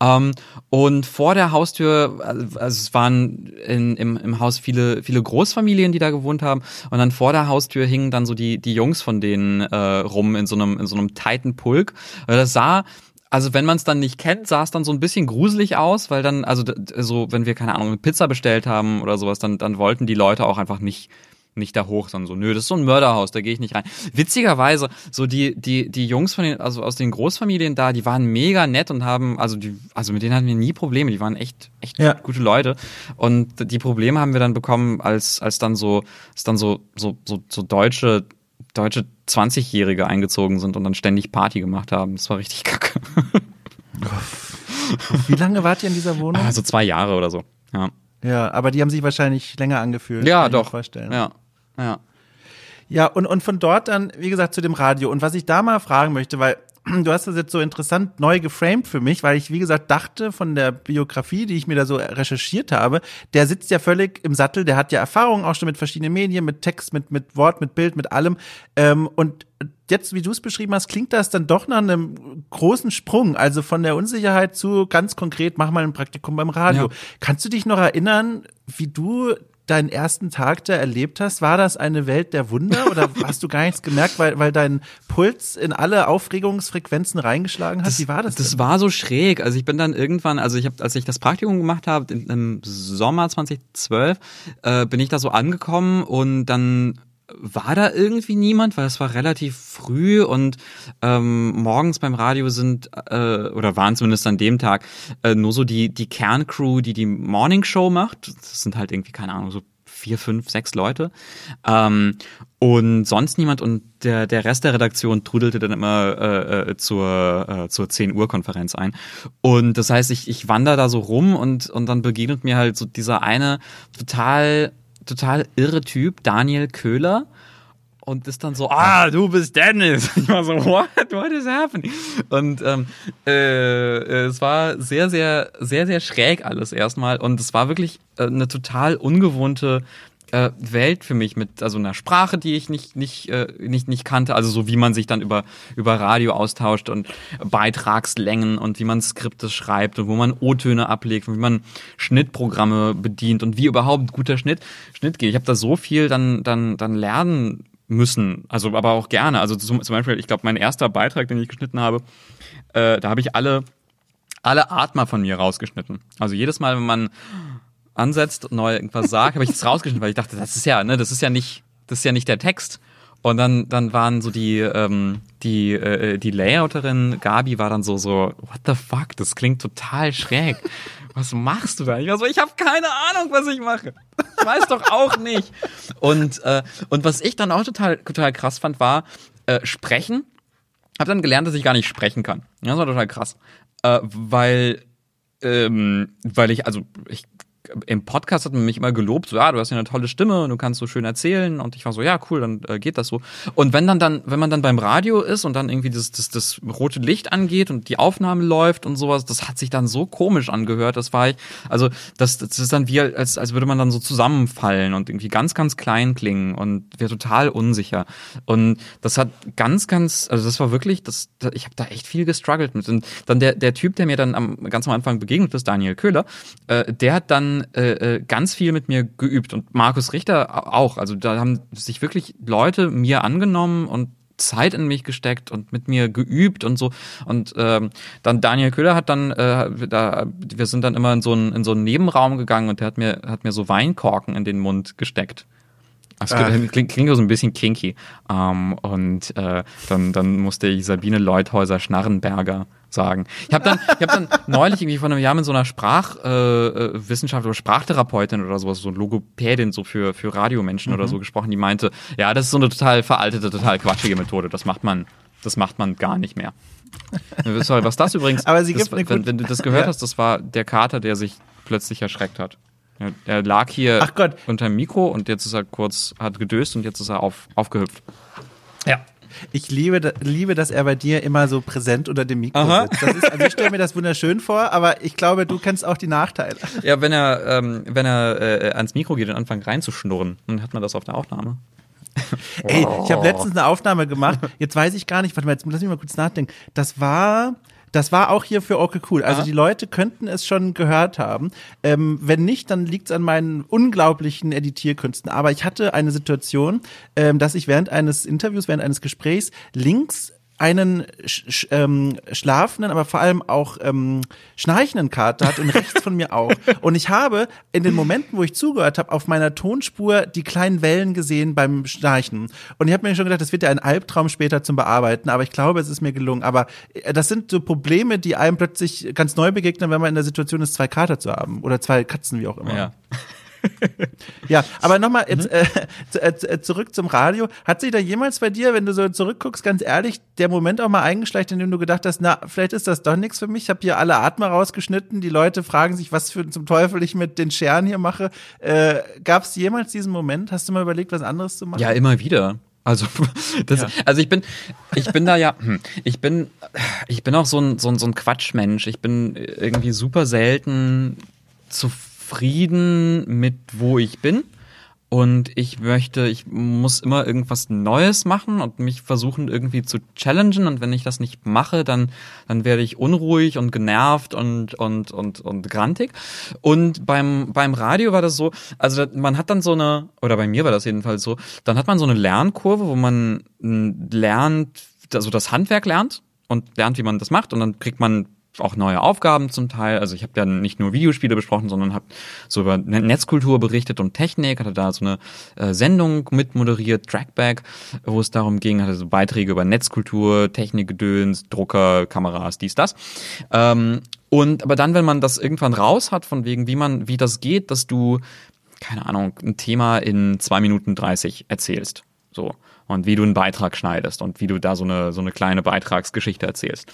Ähm, und vor der Haustür, also es waren in, im, im Haus viele, viele Großfamilien, die da gewohnt haben. Und dann vor der Haustür hingen dann so die, die Jungs von denen äh, rum in so einem, in so einem tighten Pulk. Und das sah also wenn man es dann nicht kennt, sah es dann so ein bisschen gruselig aus, weil dann, also so, wenn wir, keine Ahnung, eine Pizza bestellt haben oder sowas, dann, dann wollten die Leute auch einfach nicht nicht da hoch, sondern so, nö, das ist so ein Mörderhaus, da gehe ich nicht rein. Witzigerweise, so die, die, die Jungs von den, also aus den Großfamilien da, die waren mega nett und haben, also die, also mit denen hatten wir nie Probleme, die waren echt, echt Ja. gute Leute. Und die Probleme haben wir dann bekommen, als, als dann so, als dann so, so, so, so deutsche, deutsche 20-Jährige eingezogen sind und dann ständig Party gemacht haben. Das war richtig kacke. wie lange wart ihr in dieser Wohnung? Also zwei Jahre oder so. Ja. Ja, aber die haben sich wahrscheinlich länger angefühlt. Ja, kann ich mir doch. Vorstellen. Ja. Ja. Ja, und, und von dort dann, wie gesagt, zu dem Radio. Und was ich da mal fragen möchte, weil du hast das jetzt so interessant neu geframed für mich, weil ich, wie gesagt, dachte von der Biografie, die ich mir da so recherchiert habe, der sitzt ja völlig im Sattel, der hat ja Erfahrung auch schon mit verschiedenen Medien, mit Text, mit, mit Wort, mit Bild, mit allem. Ähm, und jetzt, wie du es beschrieben hast, klingt das dann doch nach einem großen Sprung. Also von der Unsicherheit zu ganz konkret, mach mal ein Praktikum beim Radio. Ja. Kannst du dich noch erinnern, wie du deinen ersten Tag da erlebt hast? War das eine Welt der Wunder oder hast du gar nichts gemerkt, weil, weil dein Puls in alle Aufregungsfrequenzen reingeschlagen hat? wie war das? Das denn? war so schräg. Also ich bin dann irgendwann, also ich habe, als ich das Praktikum gemacht habe im- im Sommer 2012, äh, bin ich da so angekommen und dann war da irgendwie niemand, weil es war relativ früh und ähm, morgens beim Radio sind äh, oder waren zumindest an dem Tag äh, nur so die die Kerncrew, die die Morning Show macht. Das sind halt irgendwie keine Ahnung so vier, fünf, sechs Leute. Ähm, und sonst niemand und der, der Rest der Redaktion trudelte dann immer äh, äh, zur, äh, zur 10 Uhr Konferenz ein. Und das heißt, ich, ich wandere da so rum und, und dann begegnet mir halt so dieser eine total, total irre Typ, Daniel Köhler und ist dann so, ah, du bist Dennis. Ich war so, what, what is happening? Und ähm, äh, es war sehr, sehr, sehr, sehr schräg alles erstmal und es war wirklich äh, eine total ungewohnte äh, Welt für mich mit also einer Sprache, die ich nicht nicht äh, nicht nicht kannte, also so wie man sich dann über über Radio austauscht und Beitragslängen und wie man Skripte schreibt und wo man O-Töne ablegt und wie man Schnittprogramme bedient und wie überhaupt guter Schnitt Schnitt geht. Ich habe da so viel dann dann dann lernen müssen, also aber auch gerne. Also zum, zum Beispiel, ich glaube, mein erster Beitrag, den ich geschnitten habe, äh, da habe ich alle alle Atmer von mir rausgeschnitten. Also jedes Mal, wenn man ansetzt und neu irgendwas sagt, habe ich das rausgeschnitten, weil ich dachte, das ist ja, ne, das ist ja nicht, das ist ja nicht der Text. Und dann, dann waren so die, ähm, die, äh, die Layouterin Gabi war dann so, so, what the fuck, das klingt total schräg. Was machst du da? Ich war so, ich habe keine Ahnung, was ich mache. Ich weiß doch auch nicht. Und, äh, und was ich dann auch total, total krass fand, war äh, sprechen. Hab dann gelernt, dass ich gar nicht sprechen kann. Das war total krass. Äh, weil, ähm, weil ich, also ich im Podcast hat man mich immer gelobt, so, ja, du hast ja eine tolle Stimme und du kannst so schön erzählen. Und ich war so, ja, cool, dann äh, geht das so. Und wenn dann dann, wenn man dann beim Radio ist und dann irgendwie das, das, das rote Licht angeht und die Aufnahme läuft und sowas, das hat sich dann so komisch angehört. Das war ich, also das, das ist dann wie, als, als würde man dann so zusammenfallen und irgendwie ganz, ganz klein klingen und wäre total unsicher. Und das hat ganz, ganz, also das war wirklich, das, ich habe da echt viel gestruggelt mit. Und dann der, der Typ, der mir dann am ganz am Anfang begegnet ist, Daniel Köhler, äh, der hat dann äh, äh, ganz viel mit mir geübt und Markus Richter auch. Also da haben sich wirklich Leute mir angenommen und Zeit in mich gesteckt und mit mir geübt und so. Und ähm, dann Daniel Köhler hat dann, äh, da, wir sind dann immer in so einen, in so einen Nebenraum gegangen und der hat mir, hat mir so Weinkorken in den Mund gesteckt. Das klingt, klingt so ein bisschen kinky. Ähm, und äh, dann, dann musste ich Sabine Leuthäuser Schnarrenberger sagen. Ich habe dann, ich hab dann neulich irgendwie vor einem Jahr mit so einer Sprachwissenschaft äh, oder Sprachtherapeutin oder sowas, so Logopädin so für, für Radiomenschen mhm. oder so gesprochen, die meinte, ja, das ist so eine total veraltete, total quatschige Methode. Das macht man, das macht man gar nicht mehr. Sorry, was das übrigens, Aber sie gibt das, wenn, wenn, du das gehört ja. hast, das war der Kater, der sich plötzlich erschreckt hat. Er lag hier unter dem Mikro und jetzt ist er kurz, hat gedöst und jetzt ist er auf, aufgehüpft. Ja. Ich liebe, liebe, dass er bei dir immer so präsent unter dem Mikro Aha. sitzt. Ist, also ich stelle mir das wunderschön vor, aber ich glaube, du kennst auch die Nachteile. Ja, wenn er, ähm, wenn er äh, ans Mikro geht und anfängt reinzuschnurren, dann hat man das auf der Aufnahme. Ey, ich habe letztens eine Aufnahme gemacht. Jetzt weiß ich gar nicht, warte mal, jetzt lass mich mal kurz nachdenken. Das war, das war auch hier für Okay Cool. Also Aha. die Leute könnten es schon gehört haben. Ähm, wenn nicht, dann liegt es an meinen unglaublichen Editierkünsten. Aber ich hatte eine Situation, ähm, dass ich während eines Interviews, während eines Gesprächs links einen sch ähm, schlafenden, aber vor allem auch ähm, schnarchenden Kater hat und rechts von mir auch. Und ich habe in den Momenten, wo ich zugehört habe, auf meiner Tonspur die kleinen Wellen gesehen beim Schnarchen. Und ich habe mir schon gedacht, das wird ja ein Albtraum später zum Bearbeiten, aber ich glaube, es ist mir gelungen. Aber äh, das sind so Probleme, die einem plötzlich ganz neu begegnen, wenn man in der Situation ist, zwei Kater zu haben oder zwei Katzen, wie auch immer. Ja ja, aber nochmal jetzt mhm. äh, äh, zurück zum Radio. Hat sich da jemals bei dir, wenn du so zurückguckst, ganz ehrlich, der Moment auch mal eingeschleicht, in dem du gedacht hast, na, vielleicht ist das doch nichts für mich. Ich habe hier alle Atmer rausgeschnitten. Die Leute fragen sich, was für zum Teufel ich mit den Scheren hier mache. Äh, Gab es jemals diesen Moment? Hast du mal überlegt, was anderes zu machen? Ja, immer wieder. Also, das, ja. also ich bin, ich bin da ja, hm, ich bin, ich bin auch so ein, so ein, so ein Quatschmensch. Ich bin irgendwie super selten zu zufrieden mit wo ich bin. Und ich möchte, ich muss immer irgendwas Neues machen und mich versuchen irgendwie zu challengen. Und wenn ich das nicht mache, dann dann werde ich unruhig und genervt und und und und grantig. Und beim beim Radio war das so, also man hat dann so eine oder bei mir war das jedenfalls so, dann hat man so eine Lernkurve, wo man lernt, also das Handwerk lernt und lernt, wie man das macht. Und dann kriegt man auch neue Aufgaben zum Teil. Also ich habe ja nicht nur Videospiele besprochen, sondern habe so über Netzkultur berichtet und Technik, hatte da so eine äh, Sendung mit moderiert, Trackback, wo es darum ging, hatte so Beiträge über Netzkultur, Technikgedöns, Drucker, Kameras, dies, das. Ähm, und aber dann, wenn man das irgendwann raus hat, von wegen, wie man, wie das geht, dass du keine Ahnung, ein Thema in zwei Minuten dreißig erzählst. So. Und wie du einen Beitrag schneidest und wie du da so eine, so eine kleine Beitragsgeschichte erzählst.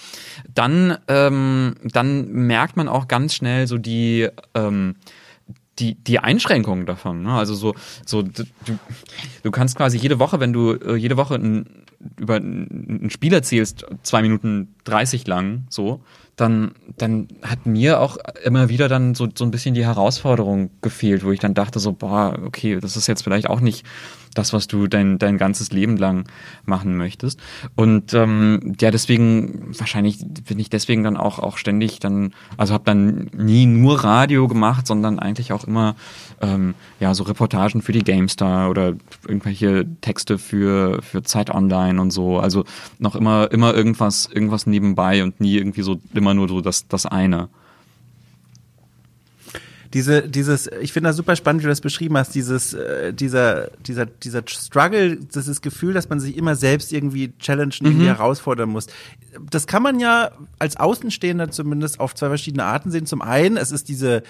Dann, ähm, dann merkt man auch ganz schnell so die, ähm, die, die Einschränkungen davon. Ne? Also so, so du, du kannst quasi jede Woche, wenn du äh, jede Woche ein, über ein Spiel erzählst, zwei Minuten dreißig lang, so, dann, dann hat mir auch immer wieder dann so, so ein bisschen die Herausforderung gefehlt, wo ich dann dachte so, boah, okay, das ist jetzt vielleicht auch nicht das, was du dein, dein ganzes Leben lang machen möchtest. Und ähm, ja, deswegen, wahrscheinlich bin ich deswegen dann auch, auch ständig dann, also habe dann nie nur Radio gemacht, sondern eigentlich auch immer ähm, ja so Reportagen für die GameStar oder irgendwelche Texte für, für Zeit Online und so. Also noch immer, immer irgendwas, irgendwas nebenbei und nie irgendwie so immer nur so das, das eine diese, dieses, ich finde das super spannend, wie du das beschrieben hast, dieses, äh, dieser, dieser, dieser Struggle, dieses Gefühl, dass man sich immer selbst irgendwie challengen, mhm. irgendwie herausfordern muss. Das kann man ja als Außenstehender zumindest auf zwei verschiedene Arten sehen. Zum einen, es ist diese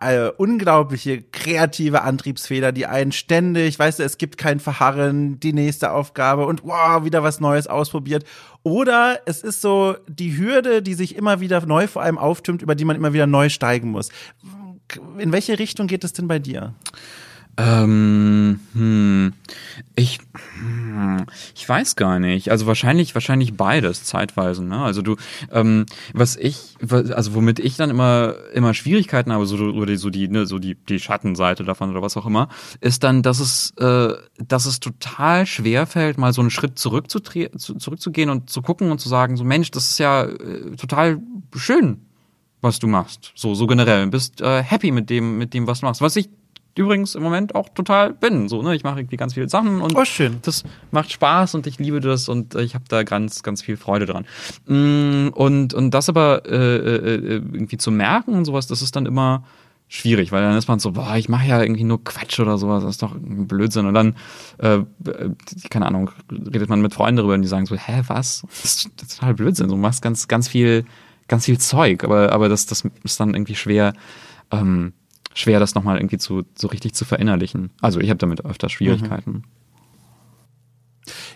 äh, unglaubliche kreative Antriebsfehler, die einen ständig, weißt du, es gibt kein Verharren, die nächste Aufgabe und wow, wieder was Neues ausprobiert. Oder es ist so die Hürde, die sich immer wieder neu vor allem auftürmt, über die man immer wieder neu steigen muss in welche Richtung geht es denn bei dir? Ähm, hm, ich, hm, ich weiß gar nicht. Also wahrscheinlich, wahrscheinlich beides zeitweise. Ne? Also du, ähm, was ich, also womit ich dann immer, immer Schwierigkeiten habe, so oder so die, ne, so die, die Schattenseite davon oder was auch immer, ist dann, dass es, äh, dass es total schwer fällt, mal so einen Schritt zurück zu, zurückzugehen und zu gucken und zu sagen, so Mensch, das ist ja äh, total schön, was du machst. So, so generell. Bist äh, happy mit dem, mit dem, was du machst. Was ich übrigens im Moment auch total bin. So, ne? Ich mache irgendwie ganz viele Sachen und oh, schön. das macht Spaß und ich liebe das und äh, ich habe da ganz, ganz viel Freude dran. Mm, und, und das aber äh, äh, äh, irgendwie zu merken und sowas, das ist dann immer schwierig, weil dann ist man so, boah, ich mache ja irgendwie nur Quatsch oder sowas, das ist doch ein Blödsinn. Und dann, äh, äh, keine Ahnung, redet man mit Freunden darüber und die sagen so, hä, was? Das ist total Blödsinn. Du machst ganz, ganz viel ganz viel Zeug, aber, aber das, das ist dann irgendwie schwer, ähm, schwer, das nochmal irgendwie zu, so richtig zu verinnerlichen. Also ich habe damit öfter Schwierigkeiten. Mhm.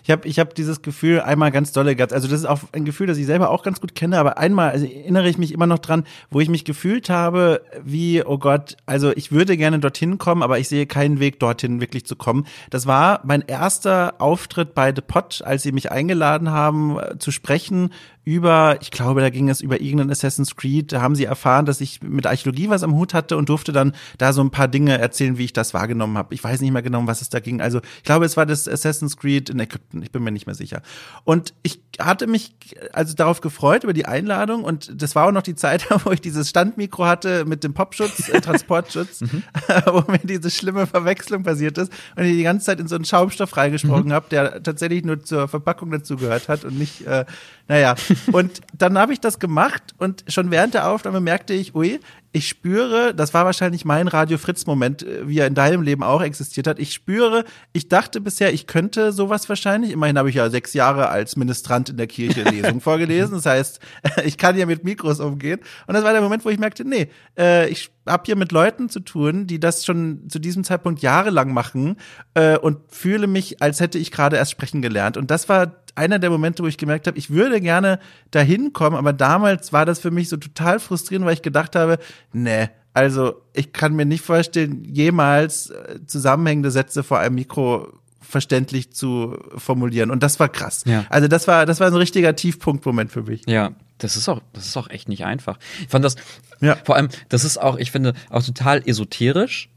Ich habe ich hab dieses Gefühl einmal ganz dolle gehabt. Also das ist auch ein Gefühl, das ich selber auch ganz gut kenne, aber einmal also erinnere ich mich immer noch dran, wo ich mich gefühlt habe, wie, oh Gott, also ich würde gerne dorthin kommen, aber ich sehe keinen Weg dorthin wirklich zu kommen. Das war mein erster Auftritt bei The Pot, als sie mich eingeladen haben, äh, zu sprechen über, ich glaube, da ging es über irgendeinen Assassin's Creed, da haben sie erfahren, dass ich mit Archäologie was am Hut hatte und durfte dann da so ein paar Dinge erzählen, wie ich das wahrgenommen habe. Ich weiß nicht mehr genau, was es da ging. Also ich glaube, es war das Assassin's Creed in Ägypten, ich bin mir nicht mehr sicher. Und ich hatte mich also darauf gefreut über die Einladung und das war auch noch die Zeit, wo ich dieses Standmikro hatte mit dem Popschutz, äh, Transportschutz, mhm. wo mir diese schlimme Verwechslung passiert ist und ich die ganze Zeit in so einen Schaumstoff reingesprochen mhm. habe, der tatsächlich nur zur Verpackung dazugehört hat und nicht äh, naja, und dann habe ich das gemacht und schon während der Aufnahme merkte ich, ui, ich spüre, das war wahrscheinlich mein Radio Fritz Moment, äh, wie er in deinem Leben auch existiert hat. Ich spüre, ich dachte bisher, ich könnte sowas wahrscheinlich. Immerhin habe ich ja sechs Jahre als Ministrant in der Kirche Lesung vorgelesen. Das heißt, ich kann ja mit Mikros umgehen. Und das war der Moment, wo ich merkte, nee, äh, ich habe hier mit Leuten zu tun, die das schon zu diesem Zeitpunkt jahrelang machen äh, und fühle mich, als hätte ich gerade erst sprechen gelernt. Und das war einer der Momente, wo ich gemerkt habe, ich würde gerne dahin kommen, aber damals war das für mich so total frustrierend, weil ich gedacht habe, nee, also ich kann mir nicht vorstellen, jemals äh, zusammenhängende Sätze vor einem Mikro verständlich zu formulieren. Und das war krass. Ja. Also das war, das war ein richtiger Tiefpunktmoment für mich. Ja, das ist auch, das ist auch echt nicht einfach. Ich fand das, ja. vor allem, das ist auch, ich finde, auch total esoterisch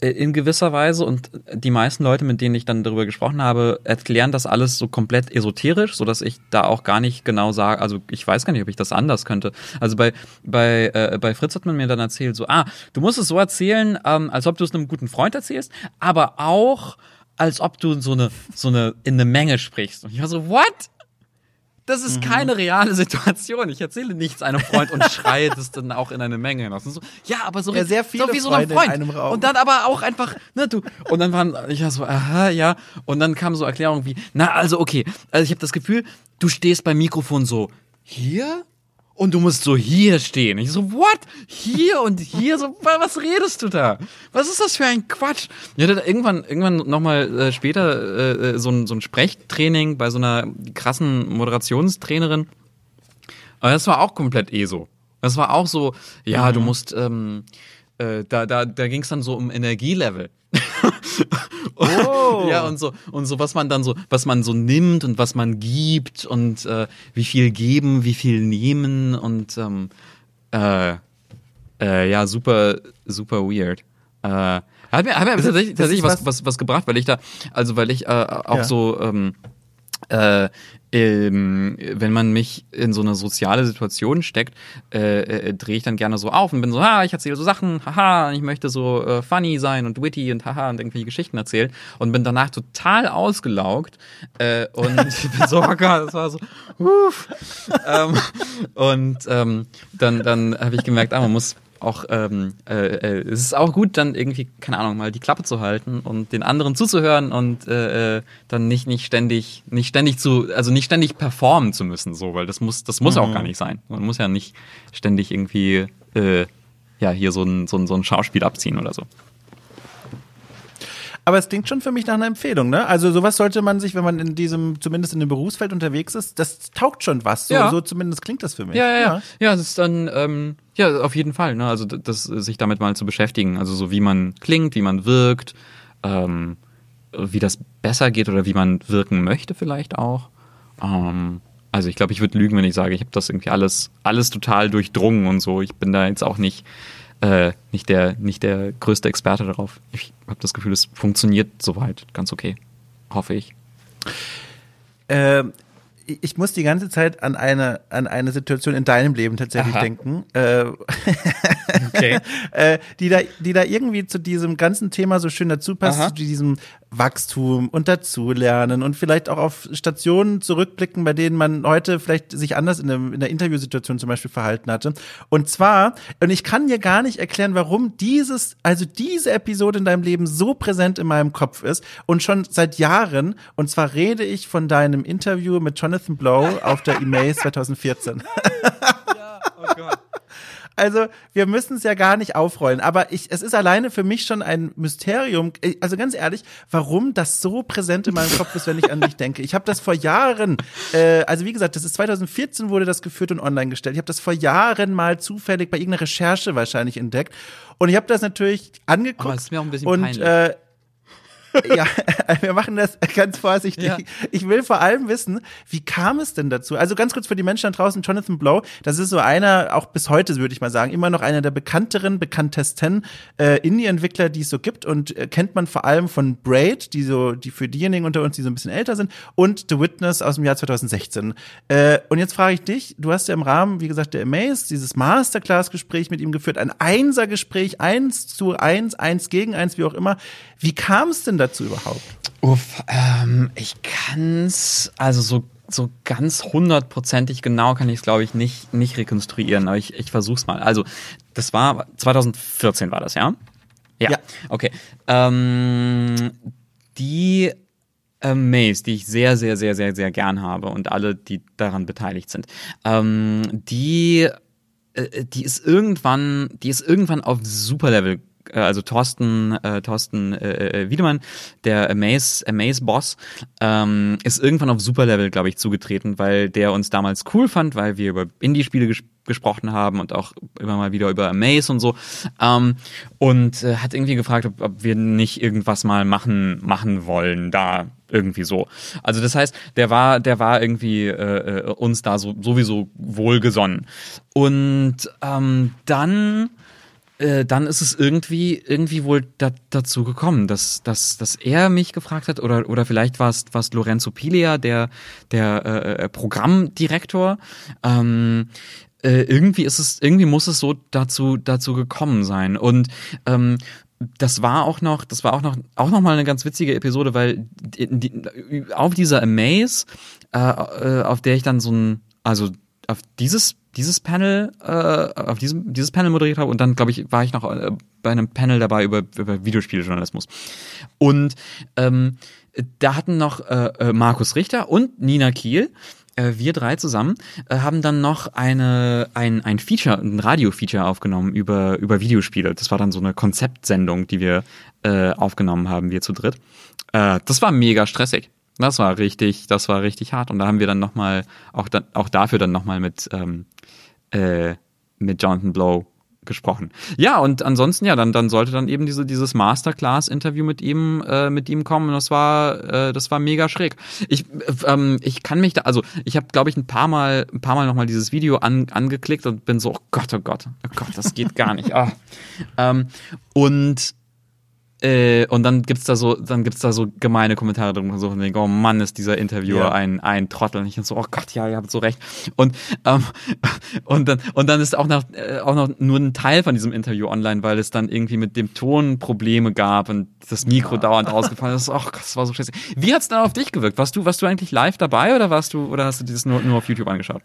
in gewisser Weise und die meisten Leute, mit denen ich dann darüber gesprochen habe, erklären das alles so komplett esoterisch, so dass ich da auch gar nicht genau sage, also ich weiß gar nicht, ob ich das anders könnte. Also bei bei äh, bei Fritz hat man mir dann erzählt, so ah, du musst es so erzählen, ähm, als ob du es einem guten Freund erzählst, aber auch als ob du so eine so eine in eine Menge sprichst. Und ich war so what? Das ist mhm. keine reale Situation. Ich erzähle nichts einem Freund und schreie das dann auch in eine Menge hinaus. So, ja, aber so, ja, sehr viele so wie so ein Freund. Und dann aber auch einfach, ne, du. Und dann waren ich war so, aha, ja. Und dann kamen so Erklärungen wie, na, also okay, also ich habe das Gefühl, du stehst beim Mikrofon so hier und du musst so hier stehen. Ich so, what? Hier und hier? So, was redest du da? Was ist das für ein Quatsch? Ich hatte irgendwann, irgendwann nochmal äh, später äh, so, ein, so ein Sprechtraining bei so einer krassen Moderationstrainerin. Aber das war auch komplett eh so. Das war auch so, ja, mhm. du musst, ähm, äh, da, da, da ging es dann so um Energielevel. oh. Ja, und so, und so, was man dann so, was man so nimmt und was man gibt und äh, wie viel geben, wie viel nehmen und ähm, äh, äh, ja, super, super weird. Äh, hat mir, hat mir tatsächlich, tatsächlich was, was, was gebracht, weil ich da, also weil ich äh, auch ja. so ähm, äh, ähm, wenn man mich in so eine soziale Situation steckt, äh, äh, drehe ich dann gerne so auf und bin so, ha, ich erzähle so Sachen, haha, ich möchte so äh, funny sein und witty und haha und irgendwelche Geschichten erzählen und bin danach total ausgelaugt äh, und bin so, oh Gott, das war so, uff. ähm, und ähm, dann, dann habe ich gemerkt, ah, man muss auch, ähm, äh, äh, es ist auch gut, dann irgendwie, keine Ahnung, mal die Klappe zu halten und den anderen zuzuhören und äh, äh, dann nicht, nicht ständig, nicht ständig zu, also nicht ständig performen zu müssen, so, weil das muss, das muss mhm. auch gar nicht sein. Man muss ja nicht ständig irgendwie, äh, ja, hier so ein, so ein, so ein Schauspiel abziehen oder so. Aber es klingt schon für mich nach einer Empfehlung, ne? Also sowas sollte man sich, wenn man in diesem, zumindest in dem Berufsfeld unterwegs ist, das taugt schon was. So, ja. so zumindest klingt das für mich. Ja, ja, ja. Ja, es ist dann, ähm, ja, auf jeden Fall, ne? Also das, sich damit mal zu beschäftigen. Also so wie man klingt, wie man wirkt, ähm, wie das besser geht oder wie man wirken möchte vielleicht auch. Ähm, also ich glaube, ich würde lügen, wenn ich sage, ich habe das irgendwie alles, alles total durchdrungen und so. Ich bin da jetzt auch nicht äh, nicht, der, nicht der größte Experte darauf. Ich habe das Gefühl, es funktioniert soweit ganz okay. Hoffe ich. Ähm, ich muss die ganze Zeit an eine, an eine Situation in deinem Leben tatsächlich Aha. denken, äh, okay. äh, die, da, die da irgendwie zu diesem ganzen Thema so schön dazu passt, Aha. zu diesem Wachstum und dazulernen und vielleicht auch auf Stationen zurückblicken, bei denen man heute vielleicht sich anders in, einem, in der Interviewsituation zum Beispiel verhalten hatte. Und zwar, und ich kann dir gar nicht erklären, warum dieses, also diese Episode in deinem Leben so präsent in meinem Kopf ist und schon seit Jahren. Und zwar rede ich von deinem Interview mit Jonathan Blow auf der E-Mail 2014. ja, oh Gott. Also, wir müssen es ja gar nicht aufrollen, aber ich, es ist alleine für mich schon ein Mysterium. Also ganz ehrlich, warum das so präsent in meinem Kopf ist, wenn ich an dich denke. Ich habe das vor Jahren, äh, also wie gesagt, das ist 2014 wurde das geführt und online gestellt. Ich habe das vor Jahren mal zufällig bei irgendeiner Recherche wahrscheinlich entdeckt. Und ich habe das natürlich angeguckt. Aber ist mir auch ein bisschen und, peinlich. Äh, ja, wir machen das ganz vorsichtig. Ja. Ich will vor allem wissen, wie kam es denn dazu? Also ganz kurz für die Menschen da draußen, Jonathan Blow, das ist so einer, auch bis heute würde ich mal sagen, immer noch einer der bekannteren, bekanntesten äh, Indie-Entwickler, die es so gibt und äh, kennt man vor allem von Braid, die so, die für diejenigen unter uns, die so ein bisschen älter sind, und The Witness aus dem Jahr 2016. Äh, und jetzt frage ich dich, du hast ja im Rahmen, wie gesagt, der Amaze, dieses Masterclass-Gespräch mit ihm geführt, ein Einser-Gespräch, eins zu eins, eins gegen eins, wie auch immer. Wie kam es denn dazu überhaupt? Uff, ähm, ich kann's, also so so ganz hundertprozentig genau kann ich es, glaube ich, nicht, nicht rekonstruieren, aber ich, ich versuch's mal. Also, das war 2014 war das, ja? Ja. ja. Okay. Ähm, die Maze, die ich sehr, sehr, sehr, sehr, sehr gern habe und alle, die daran beteiligt sind, ähm, die, äh, die ist irgendwann, die ist irgendwann auf Superlevel äh, also Thorsten, äh, Thorsten äh, äh, Wiedemann, der Amaze, Amaze Boss, ähm, ist irgendwann auf Superlevel, glaube ich, zugetreten, weil der uns damals cool fand, weil wir über Indie-Spiele ges gesprochen haben und auch immer mal wieder über Amaze und so. Ähm, und äh, hat irgendwie gefragt, ob, ob wir nicht irgendwas mal machen, machen wollen da irgendwie so. Also das heißt, der war, der war irgendwie äh, äh uns da so sowieso wohlgesonnen. Und ähm, dann äh, dann ist es irgendwie, irgendwie wohl da, dazu gekommen, dass, dass, dass er mich gefragt hat, oder, oder vielleicht war es, war es Lorenzo Pilia, der, der äh, äh, Programmdirektor. Ähm, äh, irgendwie ist es, irgendwie muss es so dazu, dazu gekommen sein. Und ähm, das war auch noch, das war auch noch, auch noch mal eine ganz witzige Episode, weil die, die, auf dieser Amaze, äh, äh, auf der ich dann so ein, also auf dieses dieses Panel, äh, auf diesem, dieses Panel moderiert habe und dann, glaube ich, war ich noch äh, bei einem Panel dabei über, über Videospieljournalismus. Und ähm, da hatten noch äh, äh Markus Richter und Nina Kiel äh, wir drei zusammen äh, haben dann noch eine, ein, ein Feature, ein Radio-Feature aufgenommen über, über Videospiele. Das war dann so eine Konzeptsendung, die wir äh, aufgenommen haben, wir zu dritt. Äh, das war mega stressig. Das war richtig, das war richtig hart. Und da haben wir dann nochmal, auch, dann, auch dafür dann nochmal mit, ähm, äh, mit Jonathan Blow gesprochen. Ja, und ansonsten, ja, dann, dann sollte dann eben diese, dieses Masterclass-Interview mit ihm, äh, mit ihm kommen. Und das war, äh, das war mega schräg. Ich, ähm, ich kann mich da, also ich habe, glaube ich, ein paar Mal, ein paar Mal nochmal dieses Video an, angeklickt und bin so, oh Gott, oh Gott, oh Gott, das geht gar nicht. Ah. ähm, und äh, und dann gibt's da so, dann gibt's da so gemeine Kommentare drum, so von wegen, oh Mann, ist dieser Interviewer ja. ein, ein Trottel. Und ich so, oh Gott, ja, ihr habt so recht. Und, ähm, und dann, und dann ist auch noch, äh, auch noch nur ein Teil von diesem Interview online, weil es dann irgendwie mit dem Ton Probleme gab und das Mikro ja. dauernd ausgefallen ist. Oh Gott, das war so scheiße. Wie hat's dann auf dich gewirkt? Warst du, warst du eigentlich live dabei oder warst du, oder hast du dieses nur, nur auf YouTube angeschaut?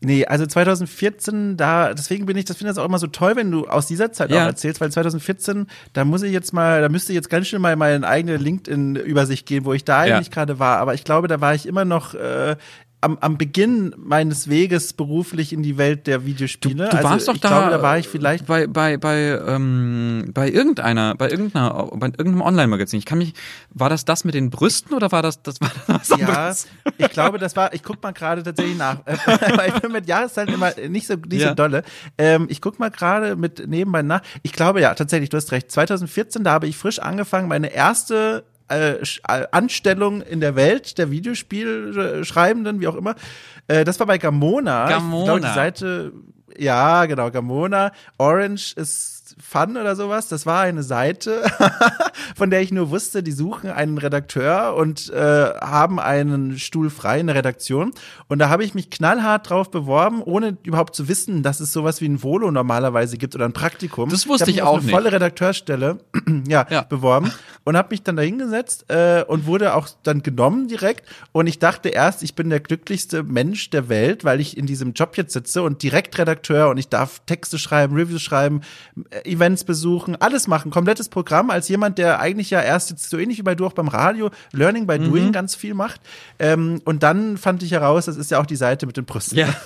Nee, also 2014, da, deswegen bin ich, das finde ich auch immer so toll, wenn du aus dieser Zeit ja. auch erzählst, weil 2014, da muss ich jetzt mal, da müsste ich jetzt ganz schnell mal meine eigene LinkedIn-Übersicht gehen, wo ich da eigentlich ja. gerade war. Aber ich glaube, da war ich immer noch äh, am, am Beginn meines Weges beruflich in die Welt der Videospiele. Du, du also warst doch da. Glaube, da war ich vielleicht bei bei bei ähm, bei irgendeiner bei irgendeiner bei irgendeinem Online-Magazin. Ich kann mich war das das mit den Brüsten oder war das das war das Ja, ich glaube, das war. Ich guck mal gerade tatsächlich nach. weil ich bin mit Jahreszahlen immer nicht so nicht ja. so dolle. Ähm, ich guck mal gerade mit nebenbei nach. Ich glaube ja tatsächlich. Du hast recht. 2014 da habe ich frisch angefangen. Meine erste äh, äh, Anstellung in der Welt der Videospielschreibenden, wie auch immer. Äh, das war bei Gamona. Gamona. Ich glaube, die Seite, ja, genau, Gamona. Orange ist Fun oder sowas. Das war eine Seite, von der ich nur wusste, die suchen einen Redakteur und äh, haben einen Stuhl frei in der Redaktion. Und da habe ich mich knallhart drauf beworben, ohne überhaupt zu wissen, dass es sowas wie ein Volo normalerweise gibt oder ein Praktikum. Das wusste ich, ich auch eine nicht. volle Redakteurstelle ja, ja, beworben und habe mich dann da hingesetzt äh, und wurde auch dann genommen direkt. Und ich dachte erst, ich bin der glücklichste Mensch der Welt, weil ich in diesem Job jetzt sitze und direkt Redakteur und ich darf Texte schreiben, Reviews schreiben, Events besuchen, alles machen, komplettes Programm, als jemand, der eigentlich ja erst jetzt so ähnlich wie bei du auch beim Radio Learning by Doing mhm. ganz viel macht. Ähm, und dann fand ich heraus, das ist ja auch die Seite mit den Brüsten. Ja.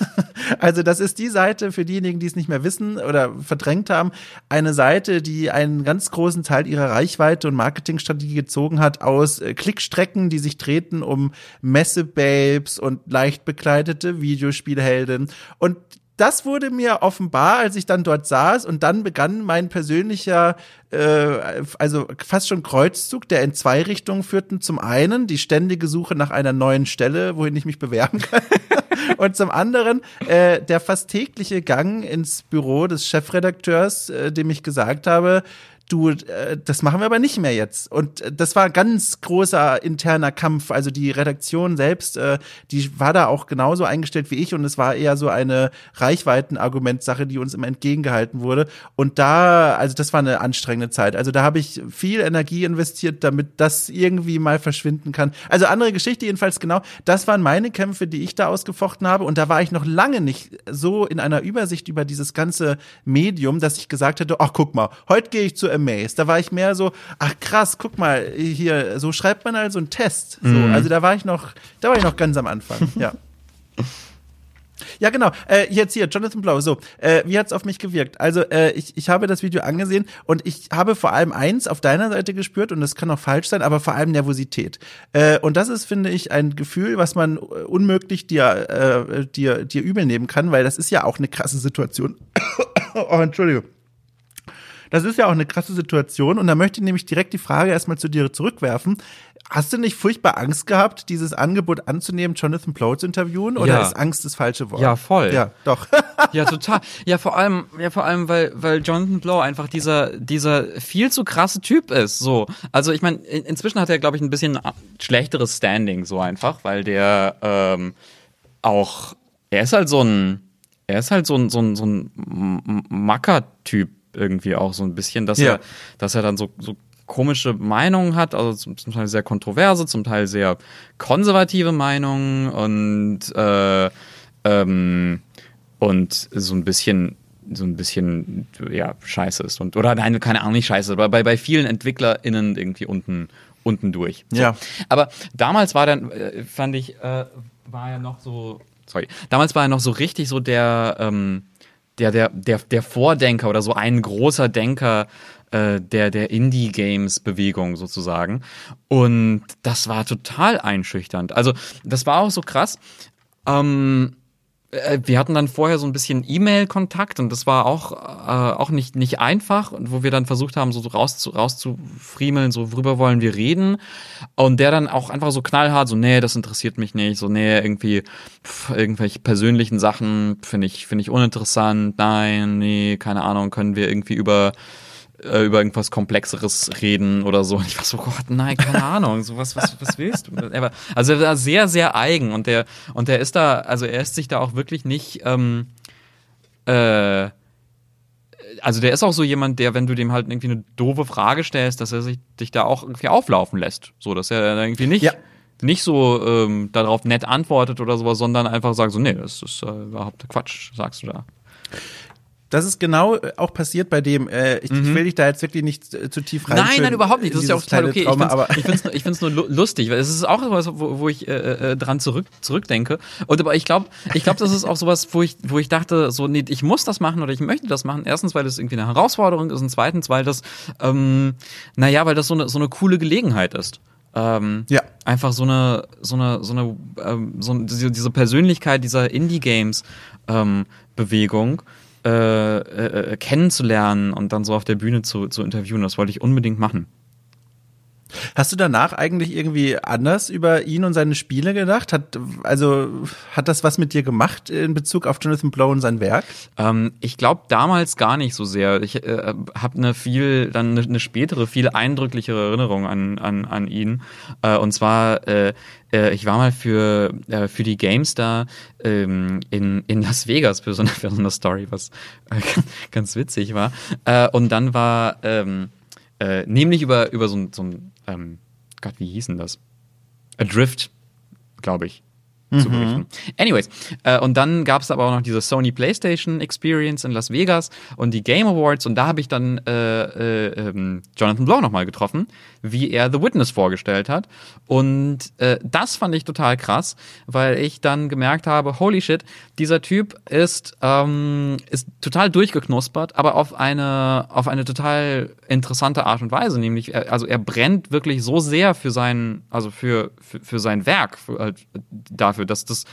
Also das ist die Seite für diejenigen, die es nicht mehr wissen oder verdrängt haben, eine Seite, die einen ganz großen Teil ihrer Reichweite und Marketingstrategie gezogen hat aus äh, Klickstrecken, die sich treten um Messebabes und leicht bekleidete Videospielhelden. Und das wurde mir offenbar, als ich dann dort saß und dann begann mein persönlicher, äh, also fast schon Kreuzzug, der in zwei Richtungen führten. Zum einen die ständige Suche nach einer neuen Stelle, wohin ich mich bewerben kann. und zum anderen äh, der fast tägliche Gang ins Büro des Chefredakteurs, äh, dem ich gesagt habe, du, äh, das machen wir aber nicht mehr jetzt. Und äh, das war ganz großer interner Kampf. Also die Redaktion selbst, äh, die war da auch genauso eingestellt wie ich und es war eher so eine Reichweitenargumentsache, die uns immer entgegengehalten wurde. Und da, also das war eine anstrengende Zeit. Also da habe ich viel Energie investiert, damit das irgendwie mal verschwinden kann. Also andere Geschichte jedenfalls genau. Das waren meine Kämpfe, die ich da ausgefochten habe. Und da war ich noch lange nicht so in einer Übersicht über dieses ganze Medium, dass ich gesagt hätte, ach guck mal, heute gehe ich zu amazed. Da war ich mehr so, ach krass, guck mal, hier, so schreibt man also einen Test. So, mhm. Also da war ich noch, da war ich noch ganz am Anfang, ja. Ja, genau. Äh, jetzt hier, Jonathan Blow. So, äh, wie hat's auf mich gewirkt? Also, äh, ich, ich habe das Video angesehen und ich habe vor allem eins auf deiner Seite gespürt und das kann auch falsch sein, aber vor allem Nervosität. Äh, und das ist, finde ich, ein Gefühl, was man unmöglich dir, äh, dir, dir übel nehmen kann, weil das ist ja auch eine krasse Situation. oh, Entschuldigung. Das ist ja auch eine krasse Situation und da möchte ich nämlich direkt die Frage erstmal zu dir zurückwerfen. Hast du nicht furchtbar Angst gehabt, dieses Angebot anzunehmen, Jonathan Blow zu interviewen? Oder ja. ist Angst das falsche Wort? Ja, voll. Ja, doch. ja, total. Ja, vor allem, ja, vor allem, weil, weil Jonathan Blow einfach dieser, dieser viel zu krasse Typ ist. So. Also ich meine, in, inzwischen hat er, glaube ich, ein bisschen schlechteres Standing, so einfach, weil der ähm, auch, er ist halt so ein, er ist halt so ein, so ein, so ein Macker-Typ irgendwie auch so ein bisschen, dass ja. er, dass er dann so, so komische Meinungen hat, also zum, zum, Teil sehr kontroverse, zum Teil sehr konservative Meinungen und äh, ähm, und so ein bisschen so ein bisschen ja scheiße ist und oder nein keine Ahnung nicht scheiße aber bei bei vielen EntwicklerInnen irgendwie unten unten durch so. ja aber damals war dann äh, fand ich äh, war er noch so, sorry, damals war er noch so richtig so der, ähm, der, der, der, der Vordenker oder so ein großer Denker äh, der, der Indie-Games-Bewegung sozusagen. Und das war total einschüchternd. Also, das war auch so krass. Ähm, äh, wir hatten dann vorher so ein bisschen E-Mail-Kontakt und das war auch, äh, auch nicht, nicht einfach, wo wir dann versucht haben, so raus, rauszufriemeln, so worüber wollen wir reden. Und der dann auch einfach so knallhart, so, nee, das interessiert mich nicht, so, nee, irgendwie pff, irgendwelche persönlichen Sachen finde ich, finde ich uninteressant, nein, nee, keine Ahnung, können wir irgendwie über äh, über irgendwas Komplexeres reden oder so. Und ich war so, Gott, nein, keine Ahnung, so was, was, was willst du? Also er war sehr, sehr eigen und der, und der ist da, also er ist sich da auch wirklich nicht, ähm, äh, also der ist auch so jemand, der, wenn du dem halt irgendwie eine doofe Frage stellst, dass er sich dich da auch irgendwie auflaufen lässt. So, dass er irgendwie nicht, ja. nicht so ähm, darauf nett antwortet oder sowas, sondern einfach sagt so, nee, das ist äh, überhaupt Quatsch, sagst du da. Das ist genau äh, auch passiert bei dem. Äh, ich, mhm. ich, will dich da jetzt wirklich nicht zu, zu tief rein. Nein, nein, überhaupt nicht. Das ist ja auch total okay. Trauma, ich finde es ich find's nur lustig, weil es ist auch was, wo, wo ich äh, äh, dran zurück, zurückdenke. Und aber ich glaube, ich glaube, das ist auch sowas, wo ich, wo ich dachte, so, nee, ich muss das machen oder ich möchte das machen. Erstens, weil das irgendwie eine Herausforderung ist und zweitens, weil das, ähm, naja, weil das so eine, so eine coole Gelegenheit ist. Ähm, ja. Einfach so eine, so eine, so eine, ähm, so diese Persönlichkeit dieser Indie-Games-Bewegung. Ähm, äh, äh, kennenzulernen und dann so auf der Bühne zu, zu interviewen. Das wollte ich unbedingt machen. Hast du danach eigentlich irgendwie anders über ihn und seine Spiele gedacht? Hat, also, hat das was mit dir gemacht in Bezug auf Jonathan Blow und sein Werk? Ähm, ich glaube damals gar nicht so sehr. Ich äh, habe eine viel, dann eine, spätere, viel eindrücklichere Erinnerung an, an, an ihn. Äh, und zwar, äh, äh, ich war mal für, äh, für die GameStar ähm, in, in Las Vegas für so eine, für so eine Story, was äh, ganz witzig war. Äh, und dann war ähm, äh, nämlich über, über so, so ein, ähm, Gott, wie hieß denn das? Adrift, glaube ich zu mhm. berichten. Anyways, äh, und dann gab es aber auch noch diese Sony PlayStation Experience in Las Vegas und die Game Awards und da habe ich dann äh, äh, ähm, Jonathan Blow nochmal getroffen, wie er The Witness vorgestellt hat. Und äh, das fand ich total krass, weil ich dann gemerkt habe, holy shit, dieser Typ ist, ähm, ist total durchgeknuspert, aber auf eine, auf eine total interessante Art und Weise, nämlich, er, also er brennt wirklich so sehr für sein, also für, für, für sein Werk, für, halt, dafür, dafür, dass das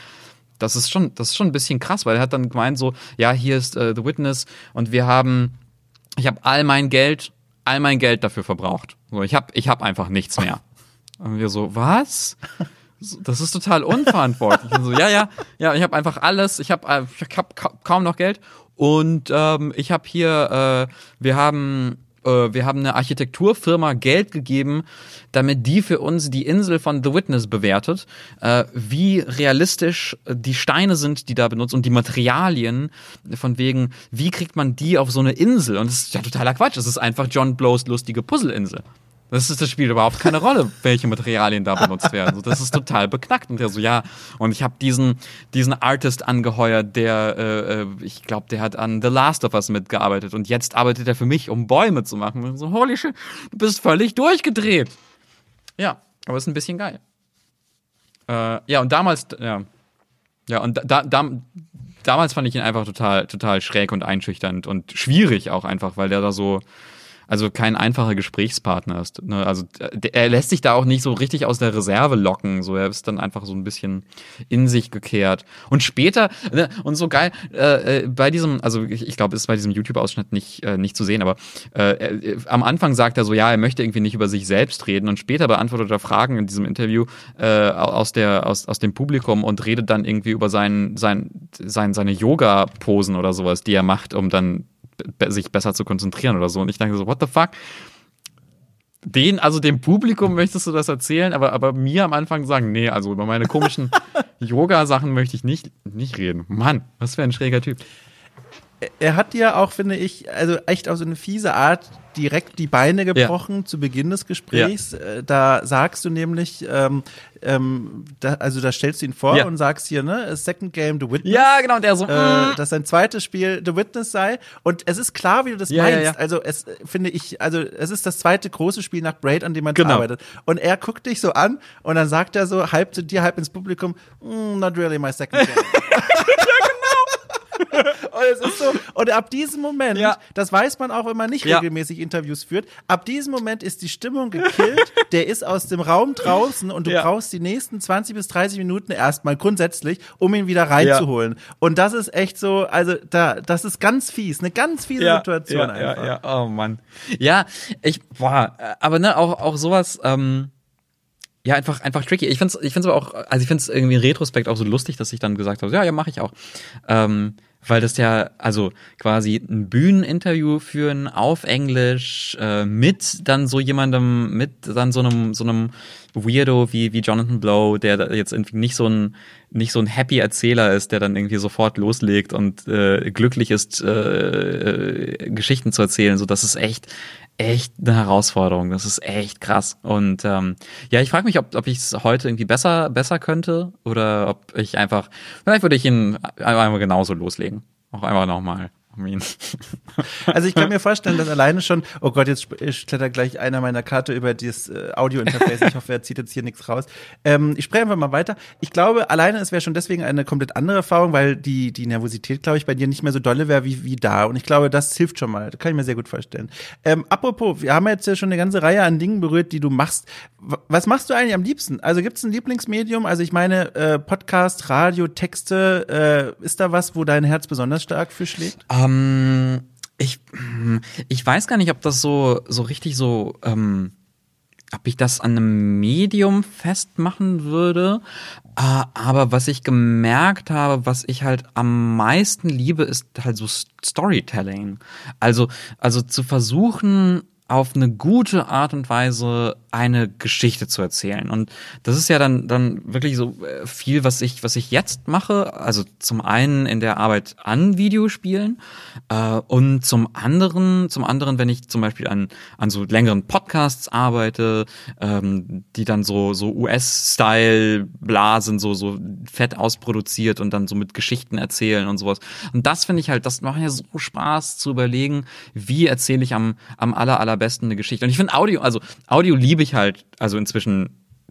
das ist schon, das ist schon ein bisschen krass, weil er hat dann gemeint so, ja, hier ist äh, The Witness und wir haben, ich habe all mein Geld, all mein Geld dafür verbraucht. So, ich habe, ich habe einfach nichts mehr. Und wir so, was? Das ist total unverantwortlich. und so, ja, ja, ja, ich habe einfach alles, ich habe, äh, ich hab kaum noch Geld und ähm, ich habe hier, äh, wir haben wir haben eine Architekturfirma Geld gegeben, damit die für uns die Insel von The Witness bewertet, äh, wie realistisch die Steine sind, die da benutzt und die Materialien, von wegen, wie kriegt man die auf so eine Insel? Und das ist ja totaler Quatsch. Das ist einfach John Blows lustige Puzzleinsel. Das ist das Spiel überhaupt keine Rolle, welche Materialien da benutzt werden. So, das ist total beknackt. Und der so, ja, und ich habe diesen, diesen Artist angeheuert, der, äh, äh ich glaube, der hat an The Last of Us mitgearbeitet und jetzt arbeitet er für mich, um Bäume zu machen. Und so, holy shit, du bist völlig durchgedreht. Ja, aber ist ein bisschen geil. Äh, ja, und damals, ja, ja, und da, da, damals fand ich ihn einfach total, total schräg und einschüchternd und schwierig auch einfach, weil der da so, also kein einfacher Gesprächspartner ist. Ne? Also er lässt sich da auch nicht so richtig aus der Reserve locken. So, er ist dann einfach so ein bisschen in sich gekehrt. Und später, ne, und so geil, äh, äh bei diesem, also ich, ich glaube, ist bei diesem YouTube-Ausschnitt nicht, äh, nicht zu sehen, aber äh, äh, am Anfang sagt er so, ja, er möchte irgendwie nicht über sich selbst reden und später beantwortet er Fragen in diesem Interview äh, aus, der, aus, aus dem Publikum und redet dann irgendwie über sein, sein, sein, seine Yoga-Posen oder sowas, die er macht, um dann sich besser zu konzentrieren oder so. Und ich dachte so, what the fuck? Den, also dem Publikum möchtest du das erzählen, aber, aber mir am Anfang sagen, nee, also über meine komischen Yoga-Sachen möchte ich nicht, nicht reden. Mann, was für ein schräger Typ. Er hat dir auch, finde ich, also echt auf so eine fiese Art direkt die Beine gebrochen ja. zu Beginn des Gesprächs. Ja. Äh, da sagst du nämlich, ähm, ähm, da, also da stellst du ihn vor ja. und sagst hier, ne, Second Game The Witness. Ja, genau, der so, äh, mm. dass sein zweites Spiel The Witness sei. Und es ist klar, wie du das meinst. Also es finde ich, also es ist das zweite große Spiel nach Braid, an dem man genau. arbeitet. Und er guckt dich so an und dann sagt er so halb zu dir, halb ins Publikum, mm, not really my second game. und es ist so, und ab diesem Moment, ja. das weiß man auch, wenn man nicht ja. regelmäßig Interviews führt, ab diesem Moment ist die Stimmung gekillt, der ist aus dem Raum draußen und du ja. brauchst die nächsten 20 bis 30 Minuten erstmal grundsätzlich, um ihn wieder reinzuholen. Und das ist echt so, also da, das ist ganz fies, eine ganz fiese Situation einfach. Ja, ja, oh Mann. Ja, ich, boah, aber ne, auch, auch sowas, ähm, ja, einfach, einfach tricky. Ich find's, ich find's aber auch, also ich find's irgendwie in Retrospekt auch so lustig, dass ich dann gesagt habe, ja, ja, mache ich auch. Ähm, weil das ja, also quasi ein Bühneninterview führen auf Englisch äh, mit dann so jemandem, mit dann so einem, so einem Weirdo wie, wie Jonathan Blow, der jetzt irgendwie nicht so ein, nicht so ein happy Erzähler ist, der dann irgendwie sofort loslegt und äh, glücklich ist, äh, äh, Geschichten zu erzählen. So, das ist echt, echt eine Herausforderung. Das ist echt krass. Und ähm, ja, ich frage mich, ob, ob ich es heute irgendwie besser, besser könnte oder ob ich einfach, vielleicht würde ich ihn einmal genauso loslegen. Auch einfach nochmal. Mean. Also ich kann mir vorstellen, dass alleine schon, oh Gott, jetzt klettert gleich einer meiner Karte über das äh, Audio-Interface. Ich hoffe, er zieht jetzt hier nichts raus. Ähm, ich spreche einfach mal weiter. Ich glaube, alleine es wäre schon deswegen eine komplett andere Erfahrung, weil die, die Nervosität, glaube ich, bei dir nicht mehr so dolle wäre wie, wie da. Und ich glaube, das hilft schon mal. Das kann ich mir sehr gut vorstellen. Ähm, apropos, wir haben jetzt ja schon eine ganze Reihe an Dingen berührt, die du machst. Was machst du eigentlich am liebsten? Also gibt es ein Lieblingsmedium? Also ich meine, äh, Podcast, Radio, Texte, äh, ist da was, wo dein Herz besonders stark für schlägt? Um ähm, ich, ich weiß gar nicht, ob das so, so richtig so, ähm, ob ich das an einem Medium festmachen würde. Äh, aber was ich gemerkt habe, was ich halt am meisten liebe, ist halt so Storytelling. Also, also zu versuchen, auf eine gute Art und Weise eine Geschichte zu erzählen. Und das ist ja dann, dann wirklich so äh, viel, was ich, was ich jetzt mache. Also zum einen in der Arbeit an Videospielen äh, und zum anderen, zum anderen, wenn ich zum Beispiel an, an so längeren Podcasts arbeite, ähm, die dann so, so US-Style blasen, so, so fett ausproduziert und dann so mit Geschichten erzählen und sowas. Und das finde ich halt, das macht ja so Spaß zu überlegen, wie erzähle ich am, am aller, aller besten eine Geschichte. Und ich finde Audio, also Audio liebe ich halt, also inzwischen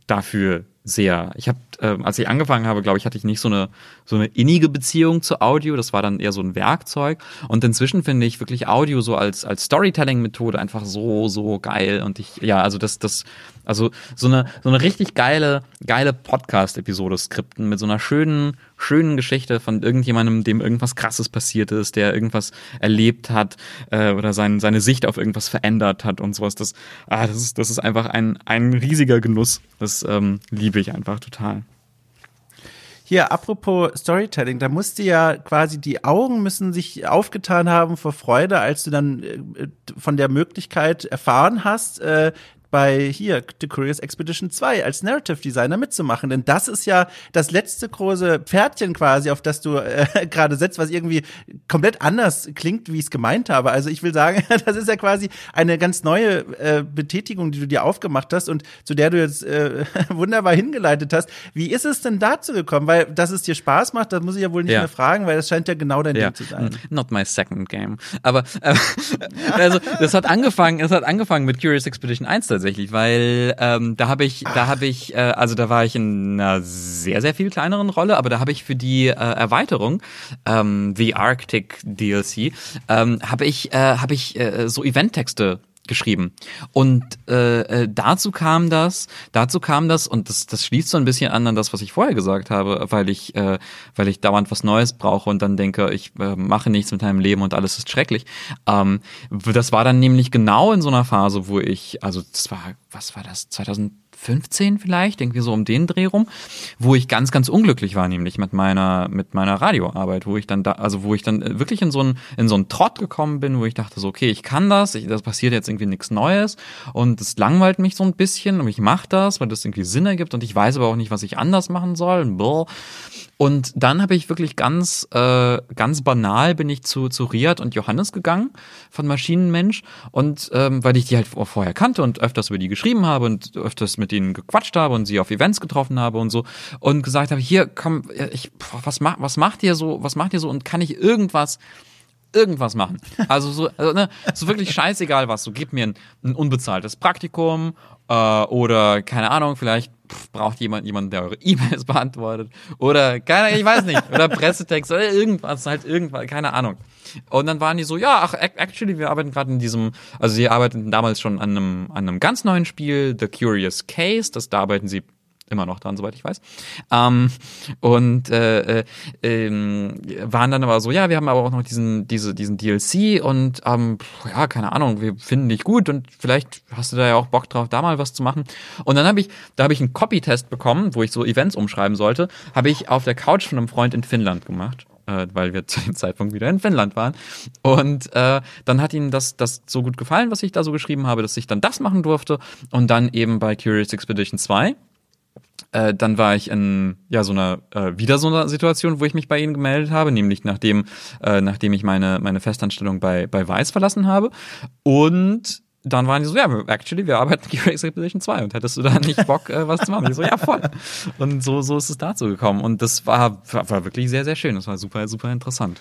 dafür sehr. Ich habe, äh, als ich angefangen habe, glaube ich, hatte ich nicht so eine so eine innige Beziehung zu Audio. Das war dann eher so ein Werkzeug. Und inzwischen finde ich wirklich Audio so als als Storytelling-Methode einfach so so geil. Und ich ja, also das das also so eine so eine richtig geile geile Podcast-Episode skripten mit so einer schönen schönen Geschichte von irgendjemandem, dem irgendwas Krasses passiert ist, der irgendwas erlebt hat äh, oder sein, seine Sicht auf irgendwas verändert hat und sowas. Das ah, das ist das ist einfach ein ein riesiger Genuss. Das ähm, liebe ich einfach total. Hier, apropos Storytelling, da musste ja quasi die Augen müssen sich aufgetan haben vor Freude, als du dann äh, von der Möglichkeit erfahren hast, äh, bei hier The Curious Expedition 2 als Narrative Designer mitzumachen. Denn das ist ja das letzte große Pferdchen quasi, auf das du äh, gerade setzt, was irgendwie komplett anders klingt, wie ich es gemeint habe. Also ich will sagen, das ist ja quasi eine ganz neue äh, Betätigung, die du dir aufgemacht hast und zu der du jetzt äh, wunderbar hingeleitet hast. Wie ist es denn dazu gekommen? Weil, dass es dir Spaß macht, das muss ich ja wohl nicht ja. mehr fragen, weil das scheint ja genau dein ja. Ding zu sein. Not my second game. Aber äh, also das hat angefangen, es hat angefangen mit Curious Expedition 1 tatsächlich, weil ähm, da habe ich, da habe ich, äh, also da war ich in einer sehr, sehr viel kleineren Rolle, aber da habe ich für die äh, Erweiterung, ähm, The Arctic DLC, ähm, habe ich, äh, habe ich äh, so Eventtexte geschrieben. Und äh, äh, dazu kam das, dazu kam das, und das, das schließt so ein bisschen an an das, was ich vorher gesagt habe, weil ich, äh, weil ich dauernd was Neues brauche und dann denke, ich äh, mache nichts mit meinem Leben und alles ist schrecklich. Ähm, das war dann nämlich genau in so einer Phase, wo ich, also das war, was war das, 2000 15 vielleicht, irgendwie so um den Dreh rum, wo ich ganz, ganz unglücklich war, nämlich mit meiner, mit meiner Radioarbeit, wo ich dann da, also wo ich dann wirklich in so einen, in so einen Trott gekommen bin, wo ich dachte so, okay, ich kann das, ich, das passiert jetzt irgendwie nichts Neues und es langweilt mich so ein bisschen und ich mache das, weil das irgendwie Sinn ergibt und ich weiß aber auch nicht, was ich anders machen soll. Und dann habe ich wirklich ganz, äh, ganz banal bin ich zu, zu Riad und Johannes gegangen von Maschinenmensch und ähm, weil ich die halt vorher kannte und öfters über die geschrieben habe und öfters mit ihnen gequatscht habe und sie auf Events getroffen habe und so und gesagt habe, hier komm, ich, was macht, was macht ihr so, was macht ihr so und kann ich irgendwas irgendwas machen. Also so, also, ne, so wirklich scheißegal was. So gib mir ein, ein unbezahltes Praktikum äh, oder keine Ahnung, vielleicht pff, braucht jemand jemanden, der eure E-Mails beantwortet oder keine, ich weiß nicht, oder Pressetext oder irgendwas, halt irgendwas, keine Ahnung. Und dann waren die so, ja, ach, actually, wir arbeiten gerade in diesem, also sie arbeiten damals schon an einem, an einem ganz neuen Spiel, The Curious Case, das da arbeiten sie immer noch dran, soweit ich weiß. Ähm, und äh, äh, ähm, waren dann aber so, ja, wir haben aber auch noch diesen, diese, diesen DLC und ähm, ja, keine Ahnung, wir finden dich gut und vielleicht hast du da ja auch Bock drauf, da mal was zu machen. Und dann habe ich, da habe ich einen Copy-Test bekommen, wo ich so Events umschreiben sollte, habe ich auf der Couch von einem Freund in Finnland gemacht äh, weil wir zu dem Zeitpunkt wieder in Finnland waren. Und äh, dann hat ihnen das, das so gut gefallen, was ich da so geschrieben habe, dass ich dann das machen durfte. Und dann eben bei Curious Expedition 2 äh, dann war ich in ja so einer äh, wieder so einer Situation, wo ich mich bei ihnen gemeldet habe, nämlich nachdem äh, nachdem ich meine meine Festanstellung bei bei Weiß verlassen habe und dann waren die so, ja, actually, wir arbeiten Gear Expedition 2 und hättest du da nicht Bock, äh, was zu machen? Ich so, ja, voll. Und so, so ist es dazu gekommen. Und das war, war, war wirklich sehr, sehr schön. Das war super, super interessant.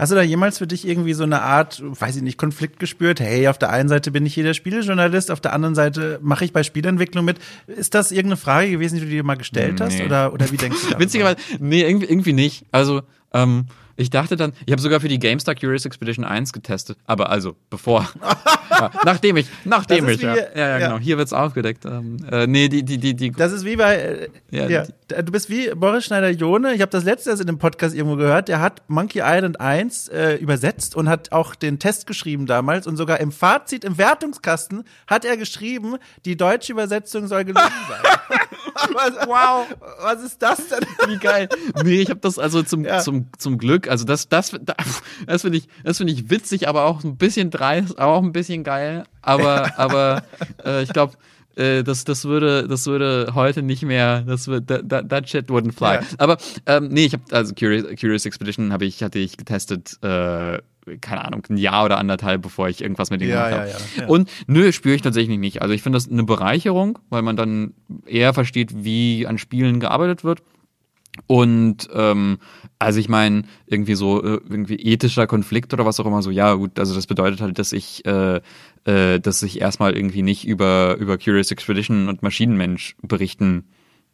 Hast du da jemals für dich irgendwie so eine Art, weiß ich nicht, Konflikt gespürt? Hey, auf der einen Seite bin ich hier der Spielejournalist, auf der anderen Seite mache ich bei Spielentwicklung mit. Ist das irgendeine Frage gewesen, die du dir mal gestellt nee. hast? Oder, oder wie denkst du? Witzigerweise, nee, irgendwie, irgendwie nicht. Also, ähm, ich dachte dann, ich habe sogar für die GameStar Curious Expedition 1 getestet, aber also bevor, ja, nachdem ich, nachdem ich, ja, ja, ja, genau, hier wird's aufgedeckt. Ähm, äh, nee, die, die, die, die. Das ist wie bei, äh, ja, ja die, du bist wie Boris Schneider-Jone. Ich habe das letzte erst in dem Podcast irgendwo gehört. Der hat Monkey Island 1 äh, übersetzt und hat auch den Test geschrieben damals und sogar im Fazit, im Wertungskasten hat er geschrieben, die deutsche Übersetzung soll gelungen sein. was, wow, was ist das denn? Wie geil. Nee, ich habe das also zum, ja. zum, zum Glück, also das, das, das finde ich, das finde ich witzig, aber auch ein bisschen dreist, aber auch ein bisschen geil. Aber, aber äh, ich glaube, äh, das, das würde, das würde heute nicht mehr, das wird, that, that shit wouldn't fly. Ja. Aber ähm, nee, ich habe also Curious, Curious Expedition habe ich, hatte ich getestet. Äh, keine Ahnung, ein Jahr oder anderthalb, bevor ich irgendwas mit ihm ja, gemacht habe. Ja, ja, Und nö, spüre ich tatsächlich nicht. Also ich finde das eine Bereicherung, weil man dann eher versteht, wie an Spielen gearbeitet wird. Und ähm, also ich meine, irgendwie so äh, irgendwie ethischer Konflikt oder was auch immer so, ja gut, also das bedeutet halt, dass ich, äh, äh, dass ich erstmal irgendwie nicht über, über Curious Expedition und Maschinenmensch berichten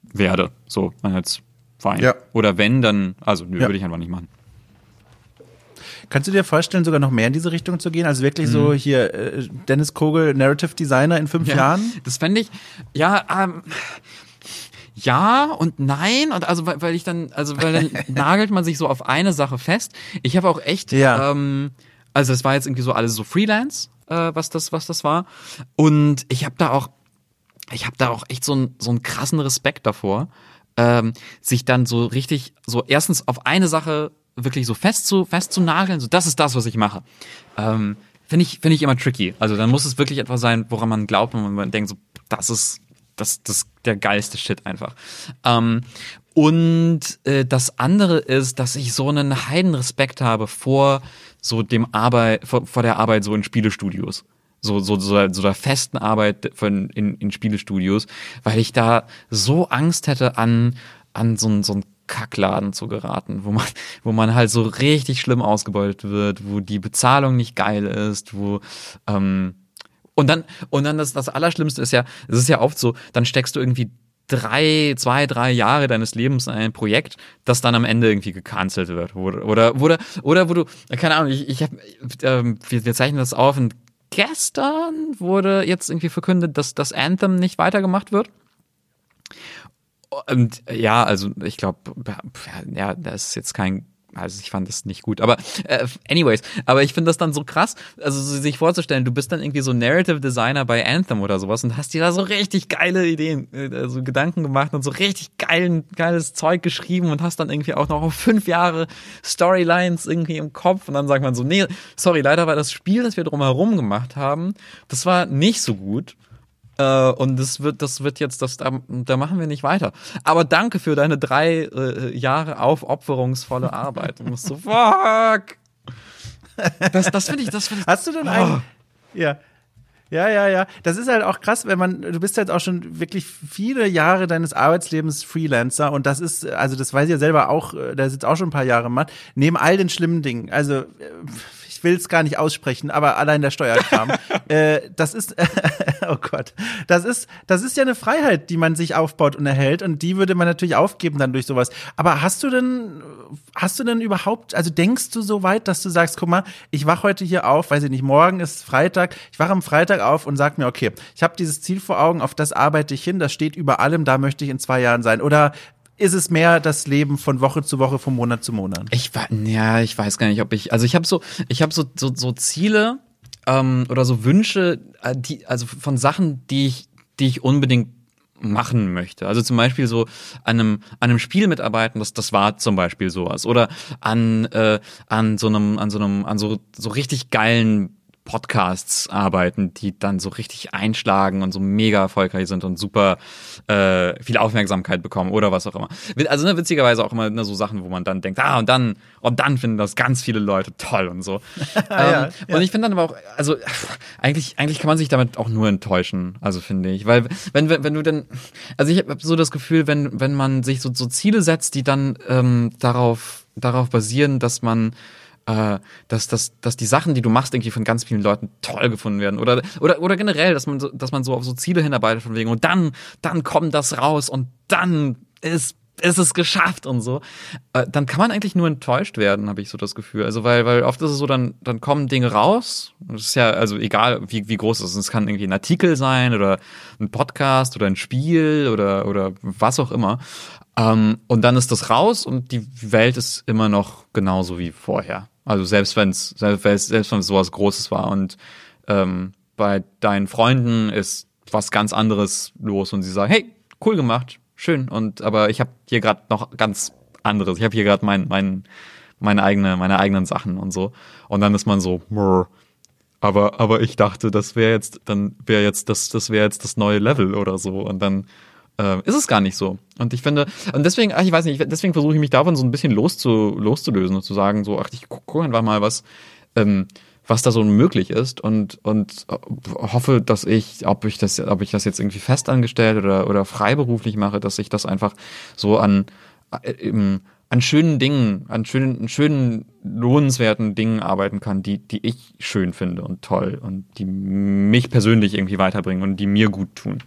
werde. So, man jetzt fein. Ja. Oder wenn, dann, also nö, ja. würde ich einfach nicht machen. Kannst du dir vorstellen, sogar noch mehr in diese Richtung zu gehen? Also wirklich mhm. so hier äh, Dennis Kogel, Narrative Designer in fünf ja, Jahren? Das fände ich, ja, ähm, ja und nein und also weil, weil ich dann also weil dann nagelt man sich so auf eine Sache fest. Ich habe auch echt ja. ähm, also es war jetzt irgendwie so alles so Freelance, äh, was das was das war und ich habe da auch ich habe da auch echt so einen so einen krassen Respekt davor, ähm, sich dann so richtig so erstens auf eine Sache wirklich so fest zu, fest zu nageln, so das ist das, was ich mache. Ähm, finde ich, finde ich immer tricky. Also dann muss es wirklich etwas sein, woran man glaubt und man denkt so, das ist, das, das der geilste Shit einfach. Ähm, und äh, das andere ist, dass ich so einen Heidenrespekt habe vor so dem Arbeit, vor, vor der Arbeit so in Spielestudios. So, so, so, so der festen Arbeit von, in, in Spielestudios, weil ich da so Angst hätte an, an so, so ein Kackladen zu geraten, wo man, wo man halt so richtig schlimm ausgebeutet wird, wo die Bezahlung nicht geil ist, wo ähm, und dann und dann das das Allerschlimmste ist ja, es ist ja oft so, dann steckst du irgendwie drei, zwei, drei Jahre deines Lebens in ein Projekt, das dann am Ende irgendwie gecancelt wird oder oder oder, wo du keine Ahnung, ich, ich habe ähm, wir, wir zeichnen das auf und gestern wurde jetzt irgendwie verkündet, dass das Anthem nicht weitergemacht wird. Und ja, also ich glaube, ja, das ist jetzt kein also ich fand das nicht gut. Aber äh, anyways, aber ich finde das dann so krass, also sich vorzustellen, du bist dann irgendwie so Narrative Designer bei Anthem oder sowas und hast dir da so richtig geile Ideen, äh, also Gedanken gemacht und so richtig geilen, geiles Zeug geschrieben und hast dann irgendwie auch noch fünf Jahre Storylines irgendwie im Kopf und dann sagt man so, nee, sorry, leider war das Spiel, das wir drumherum gemacht haben, das war nicht so gut. Äh, und das wird, das wird jetzt, das, da, da machen wir nicht weiter. Aber danke für deine drei äh, Jahre aufopferungsvolle Arbeit. Und so, fuck! Das, das finde ich, das finde ich. Hast du denn oh. einen? Ja. Ja, ja, ja. Das ist halt auch krass, wenn man, du bist halt auch schon wirklich viele Jahre deines Arbeitslebens Freelancer und das ist, also das weiß ich ja selber auch, äh, da sitzt auch schon ein paar Jahre Mann, neben all den schlimmen Dingen. Also äh, ich will es gar nicht aussprechen, aber allein der Steuerkram. äh, das ist, oh Gott, das ist, das ist ja eine Freiheit, die man sich aufbaut und erhält und die würde man natürlich aufgeben dann durch sowas. Aber hast du denn, hast du denn überhaupt, also denkst du so weit, dass du sagst, guck mal, ich wach heute hier auf, weiß ich nicht, morgen ist Freitag, ich wache am Freitag auf und sag mir, okay, ich habe dieses Ziel vor Augen, auf das arbeite ich hin, das steht über allem, da möchte ich in zwei Jahren sein. Oder ist es mehr das Leben von Woche zu Woche, von Monat zu Monat? Ich ja, ich weiß gar nicht, ob ich, also ich habe so, ich habe so, so, so Ziele ähm, oder so Wünsche, äh, die, also von Sachen, die ich, die ich unbedingt machen möchte. Also zum Beispiel so an einem, an einem Spiel mitarbeiten, das, das war zum Beispiel sowas. Oder an, äh, an so einem, an so einem, an so, so richtig geilen Podcasts arbeiten, die dann so richtig einschlagen und so mega erfolgreich sind und super äh, viel Aufmerksamkeit bekommen oder was auch immer. Also ne, witzigerweise auch immer ne, so Sachen, wo man dann denkt, ah, und dann, und dann finden das ganz viele Leute toll und so. ja, ähm, ja. Und ich finde dann aber auch, also eigentlich, eigentlich kann man sich damit auch nur enttäuschen, also finde ich. Weil wenn, wenn, wenn du denn, also ich habe so das Gefühl, wenn, wenn man sich so, so Ziele setzt, die dann ähm, darauf, darauf basieren, dass man äh, dass, dass, dass die Sachen, die du machst, irgendwie von ganz vielen Leuten toll gefunden werden. Oder, oder, oder generell, dass man, so, dass man so auf so Ziele hinarbeitet von wegen und dann, dann kommt das raus und dann ist ist es geschafft und so, äh, dann kann man eigentlich nur enttäuscht werden, habe ich so das Gefühl. Also weil, weil oft ist es so, dann, dann kommen Dinge raus. Das ist ja, also egal wie, wie groß es ist. Es kann irgendwie ein Artikel sein oder ein Podcast oder ein Spiel oder, oder was auch immer. Ähm, und dann ist das raus und die Welt ist immer noch genauso wie vorher. Also selbst wenn es selbst, selbst wenn es sowas Großes war und ähm, bei deinen Freunden ist was ganz anderes los und sie sagen, hey, cool gemacht, schön und aber ich habe hier gerade noch ganz anderes. Ich habe hier gerade mein, mein, meine eigene meine eigenen Sachen und so und dann ist man so Mrr. aber aber ich dachte, das wäre jetzt dann wäre jetzt das das wäre jetzt das neue Level oder so und dann äh, ist es gar nicht so. Und ich finde, und deswegen, ach, ich weiß nicht, deswegen versuche ich mich davon so ein bisschen loszu, loszulösen und zu sagen, so, ach, ich gucke einfach mal, was, ähm, was da so möglich ist und, und hoffe, dass ich, ob ich das, ob ich das jetzt irgendwie festangestellt oder, oder freiberuflich mache, dass ich das einfach so an, äh, an schönen Dingen, an schönen, schönen, lohnenswerten Dingen arbeiten kann, die, die ich schön finde und toll und die mich persönlich irgendwie weiterbringen und die mir gut tun.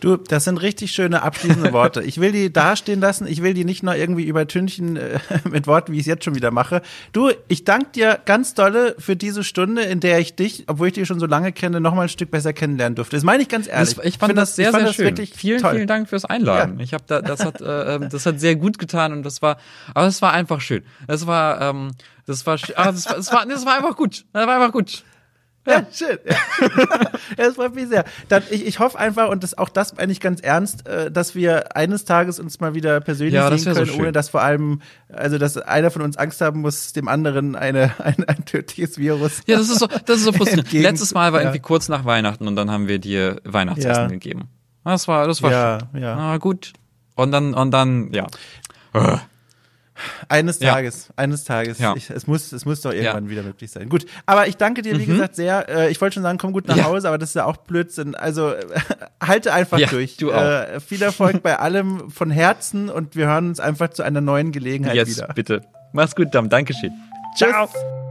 Du, das sind richtig schöne abschließende Worte. Ich will die dastehen lassen. Ich will die nicht nur irgendwie übertünchen äh, mit Worten, wie ich es jetzt schon wieder mache. Du, ich danke dir ganz dolle für diese Stunde, in der ich dich, obwohl ich dich schon so lange kenne, noch mal ein Stück besser kennenlernen durfte. Das meine ich ganz ehrlich. Das, ich fand das, das sehr, sehr schön. Vielen, toll. vielen Dank fürs Einladen. Ja. Ich habe da, das hat, äh, ähm, das hat sehr gut getan und das war, aber es war einfach schön. Das war, ähm, das war, ah, das war, das war, das war einfach gut. Das war einfach gut. Ja, schön. Ja. das freut mich sehr. Dann, ich, ich hoffe einfach, und das, auch das meine ich ganz ernst, äh, dass wir eines Tages uns mal wieder persönlich ja, sehen können, so ohne dass vor allem, also dass einer von uns Angst haben muss, dem anderen eine, ein, ein tödliches Virus. Ja, das ist so, das ist so frustrierend. Letztes Mal war ja. irgendwie kurz nach Weihnachten und dann haben wir dir Weihnachtsessen ja. gegeben. Das war, das war ja, schön. ja. Ah, gut. Und dann, und dann, ja. Eines Tages, ja. eines Tages. Ja. Ich, es, muss, es muss doch irgendwann ja. wieder möglich sein. Gut, aber ich danke dir, wie mhm. gesagt, sehr. Äh, ich wollte schon sagen, komm gut nach Hause, aber das ist ja auch Blödsinn. Also äh, halte einfach durch. Du auch. Äh, viel Erfolg bei allem von Herzen und wir hören uns einfach zu einer neuen Gelegenheit yes, wieder. bitte. Mach's gut, Dam. Dankeschön. Ciao. Tschüss.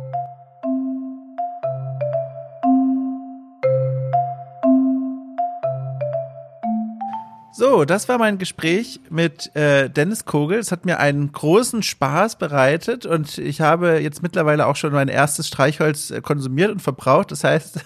So, das war mein Gespräch mit äh, Dennis Kogel. Es hat mir einen großen Spaß bereitet und ich habe jetzt mittlerweile auch schon mein erstes Streichholz äh, konsumiert und verbraucht. Das heißt,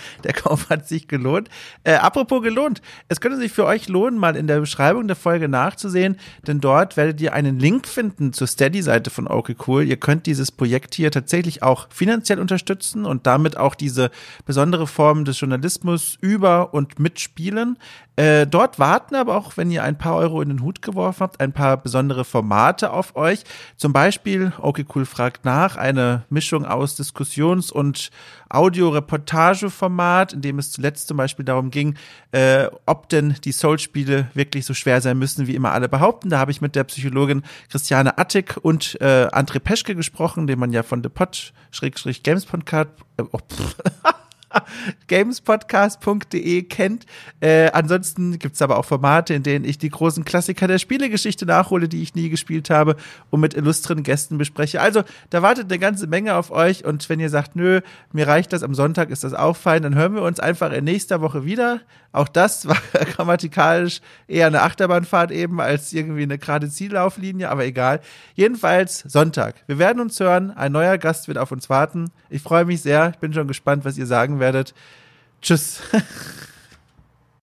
Der Kauf hat sich gelohnt. Äh, apropos gelohnt. Es könnte sich für euch lohnen, mal in der Beschreibung der Folge nachzusehen, denn dort werdet ihr einen Link finden zur Steady-Seite von Okay Cool. Ihr könnt dieses Projekt hier tatsächlich auch finanziell unterstützen und damit auch diese besondere Form des Journalismus über und mitspielen. Äh, dort warten aber auch, wenn ihr ein paar Euro in den Hut geworfen habt, ein paar besondere Formate auf euch. Zum Beispiel, okay, cool, fragt nach, eine Mischung aus Diskussions- und Audioreportageformat, in dem es zuletzt zum Beispiel darum ging, äh, ob denn die Soul-Spiele wirklich so schwer sein müssen, wie immer alle behaupten. Da habe ich mit der Psychologin Christiane Attig und äh, André Peschke gesprochen, den man ja von The Pod-Games Podcast äh, oh, gamespodcast.de kennt. Äh, ansonsten gibt's aber auch Formate, in denen ich die großen Klassiker der Spielegeschichte nachhole, die ich nie gespielt habe und mit illustren Gästen bespreche. Also, da wartet eine ganze Menge auf euch und wenn ihr sagt, nö, mir reicht das, am Sonntag ist das auch fein, dann hören wir uns einfach in nächster Woche wieder. Auch das war grammatikalisch eher eine Achterbahnfahrt eben als irgendwie eine gerade Ziellauflinie, aber egal. Jedenfalls Sonntag. Wir werden uns hören. Ein neuer Gast wird auf uns warten. Ich freue mich sehr. Ich bin schon gespannt, was ihr sagen werdet. Tschüss.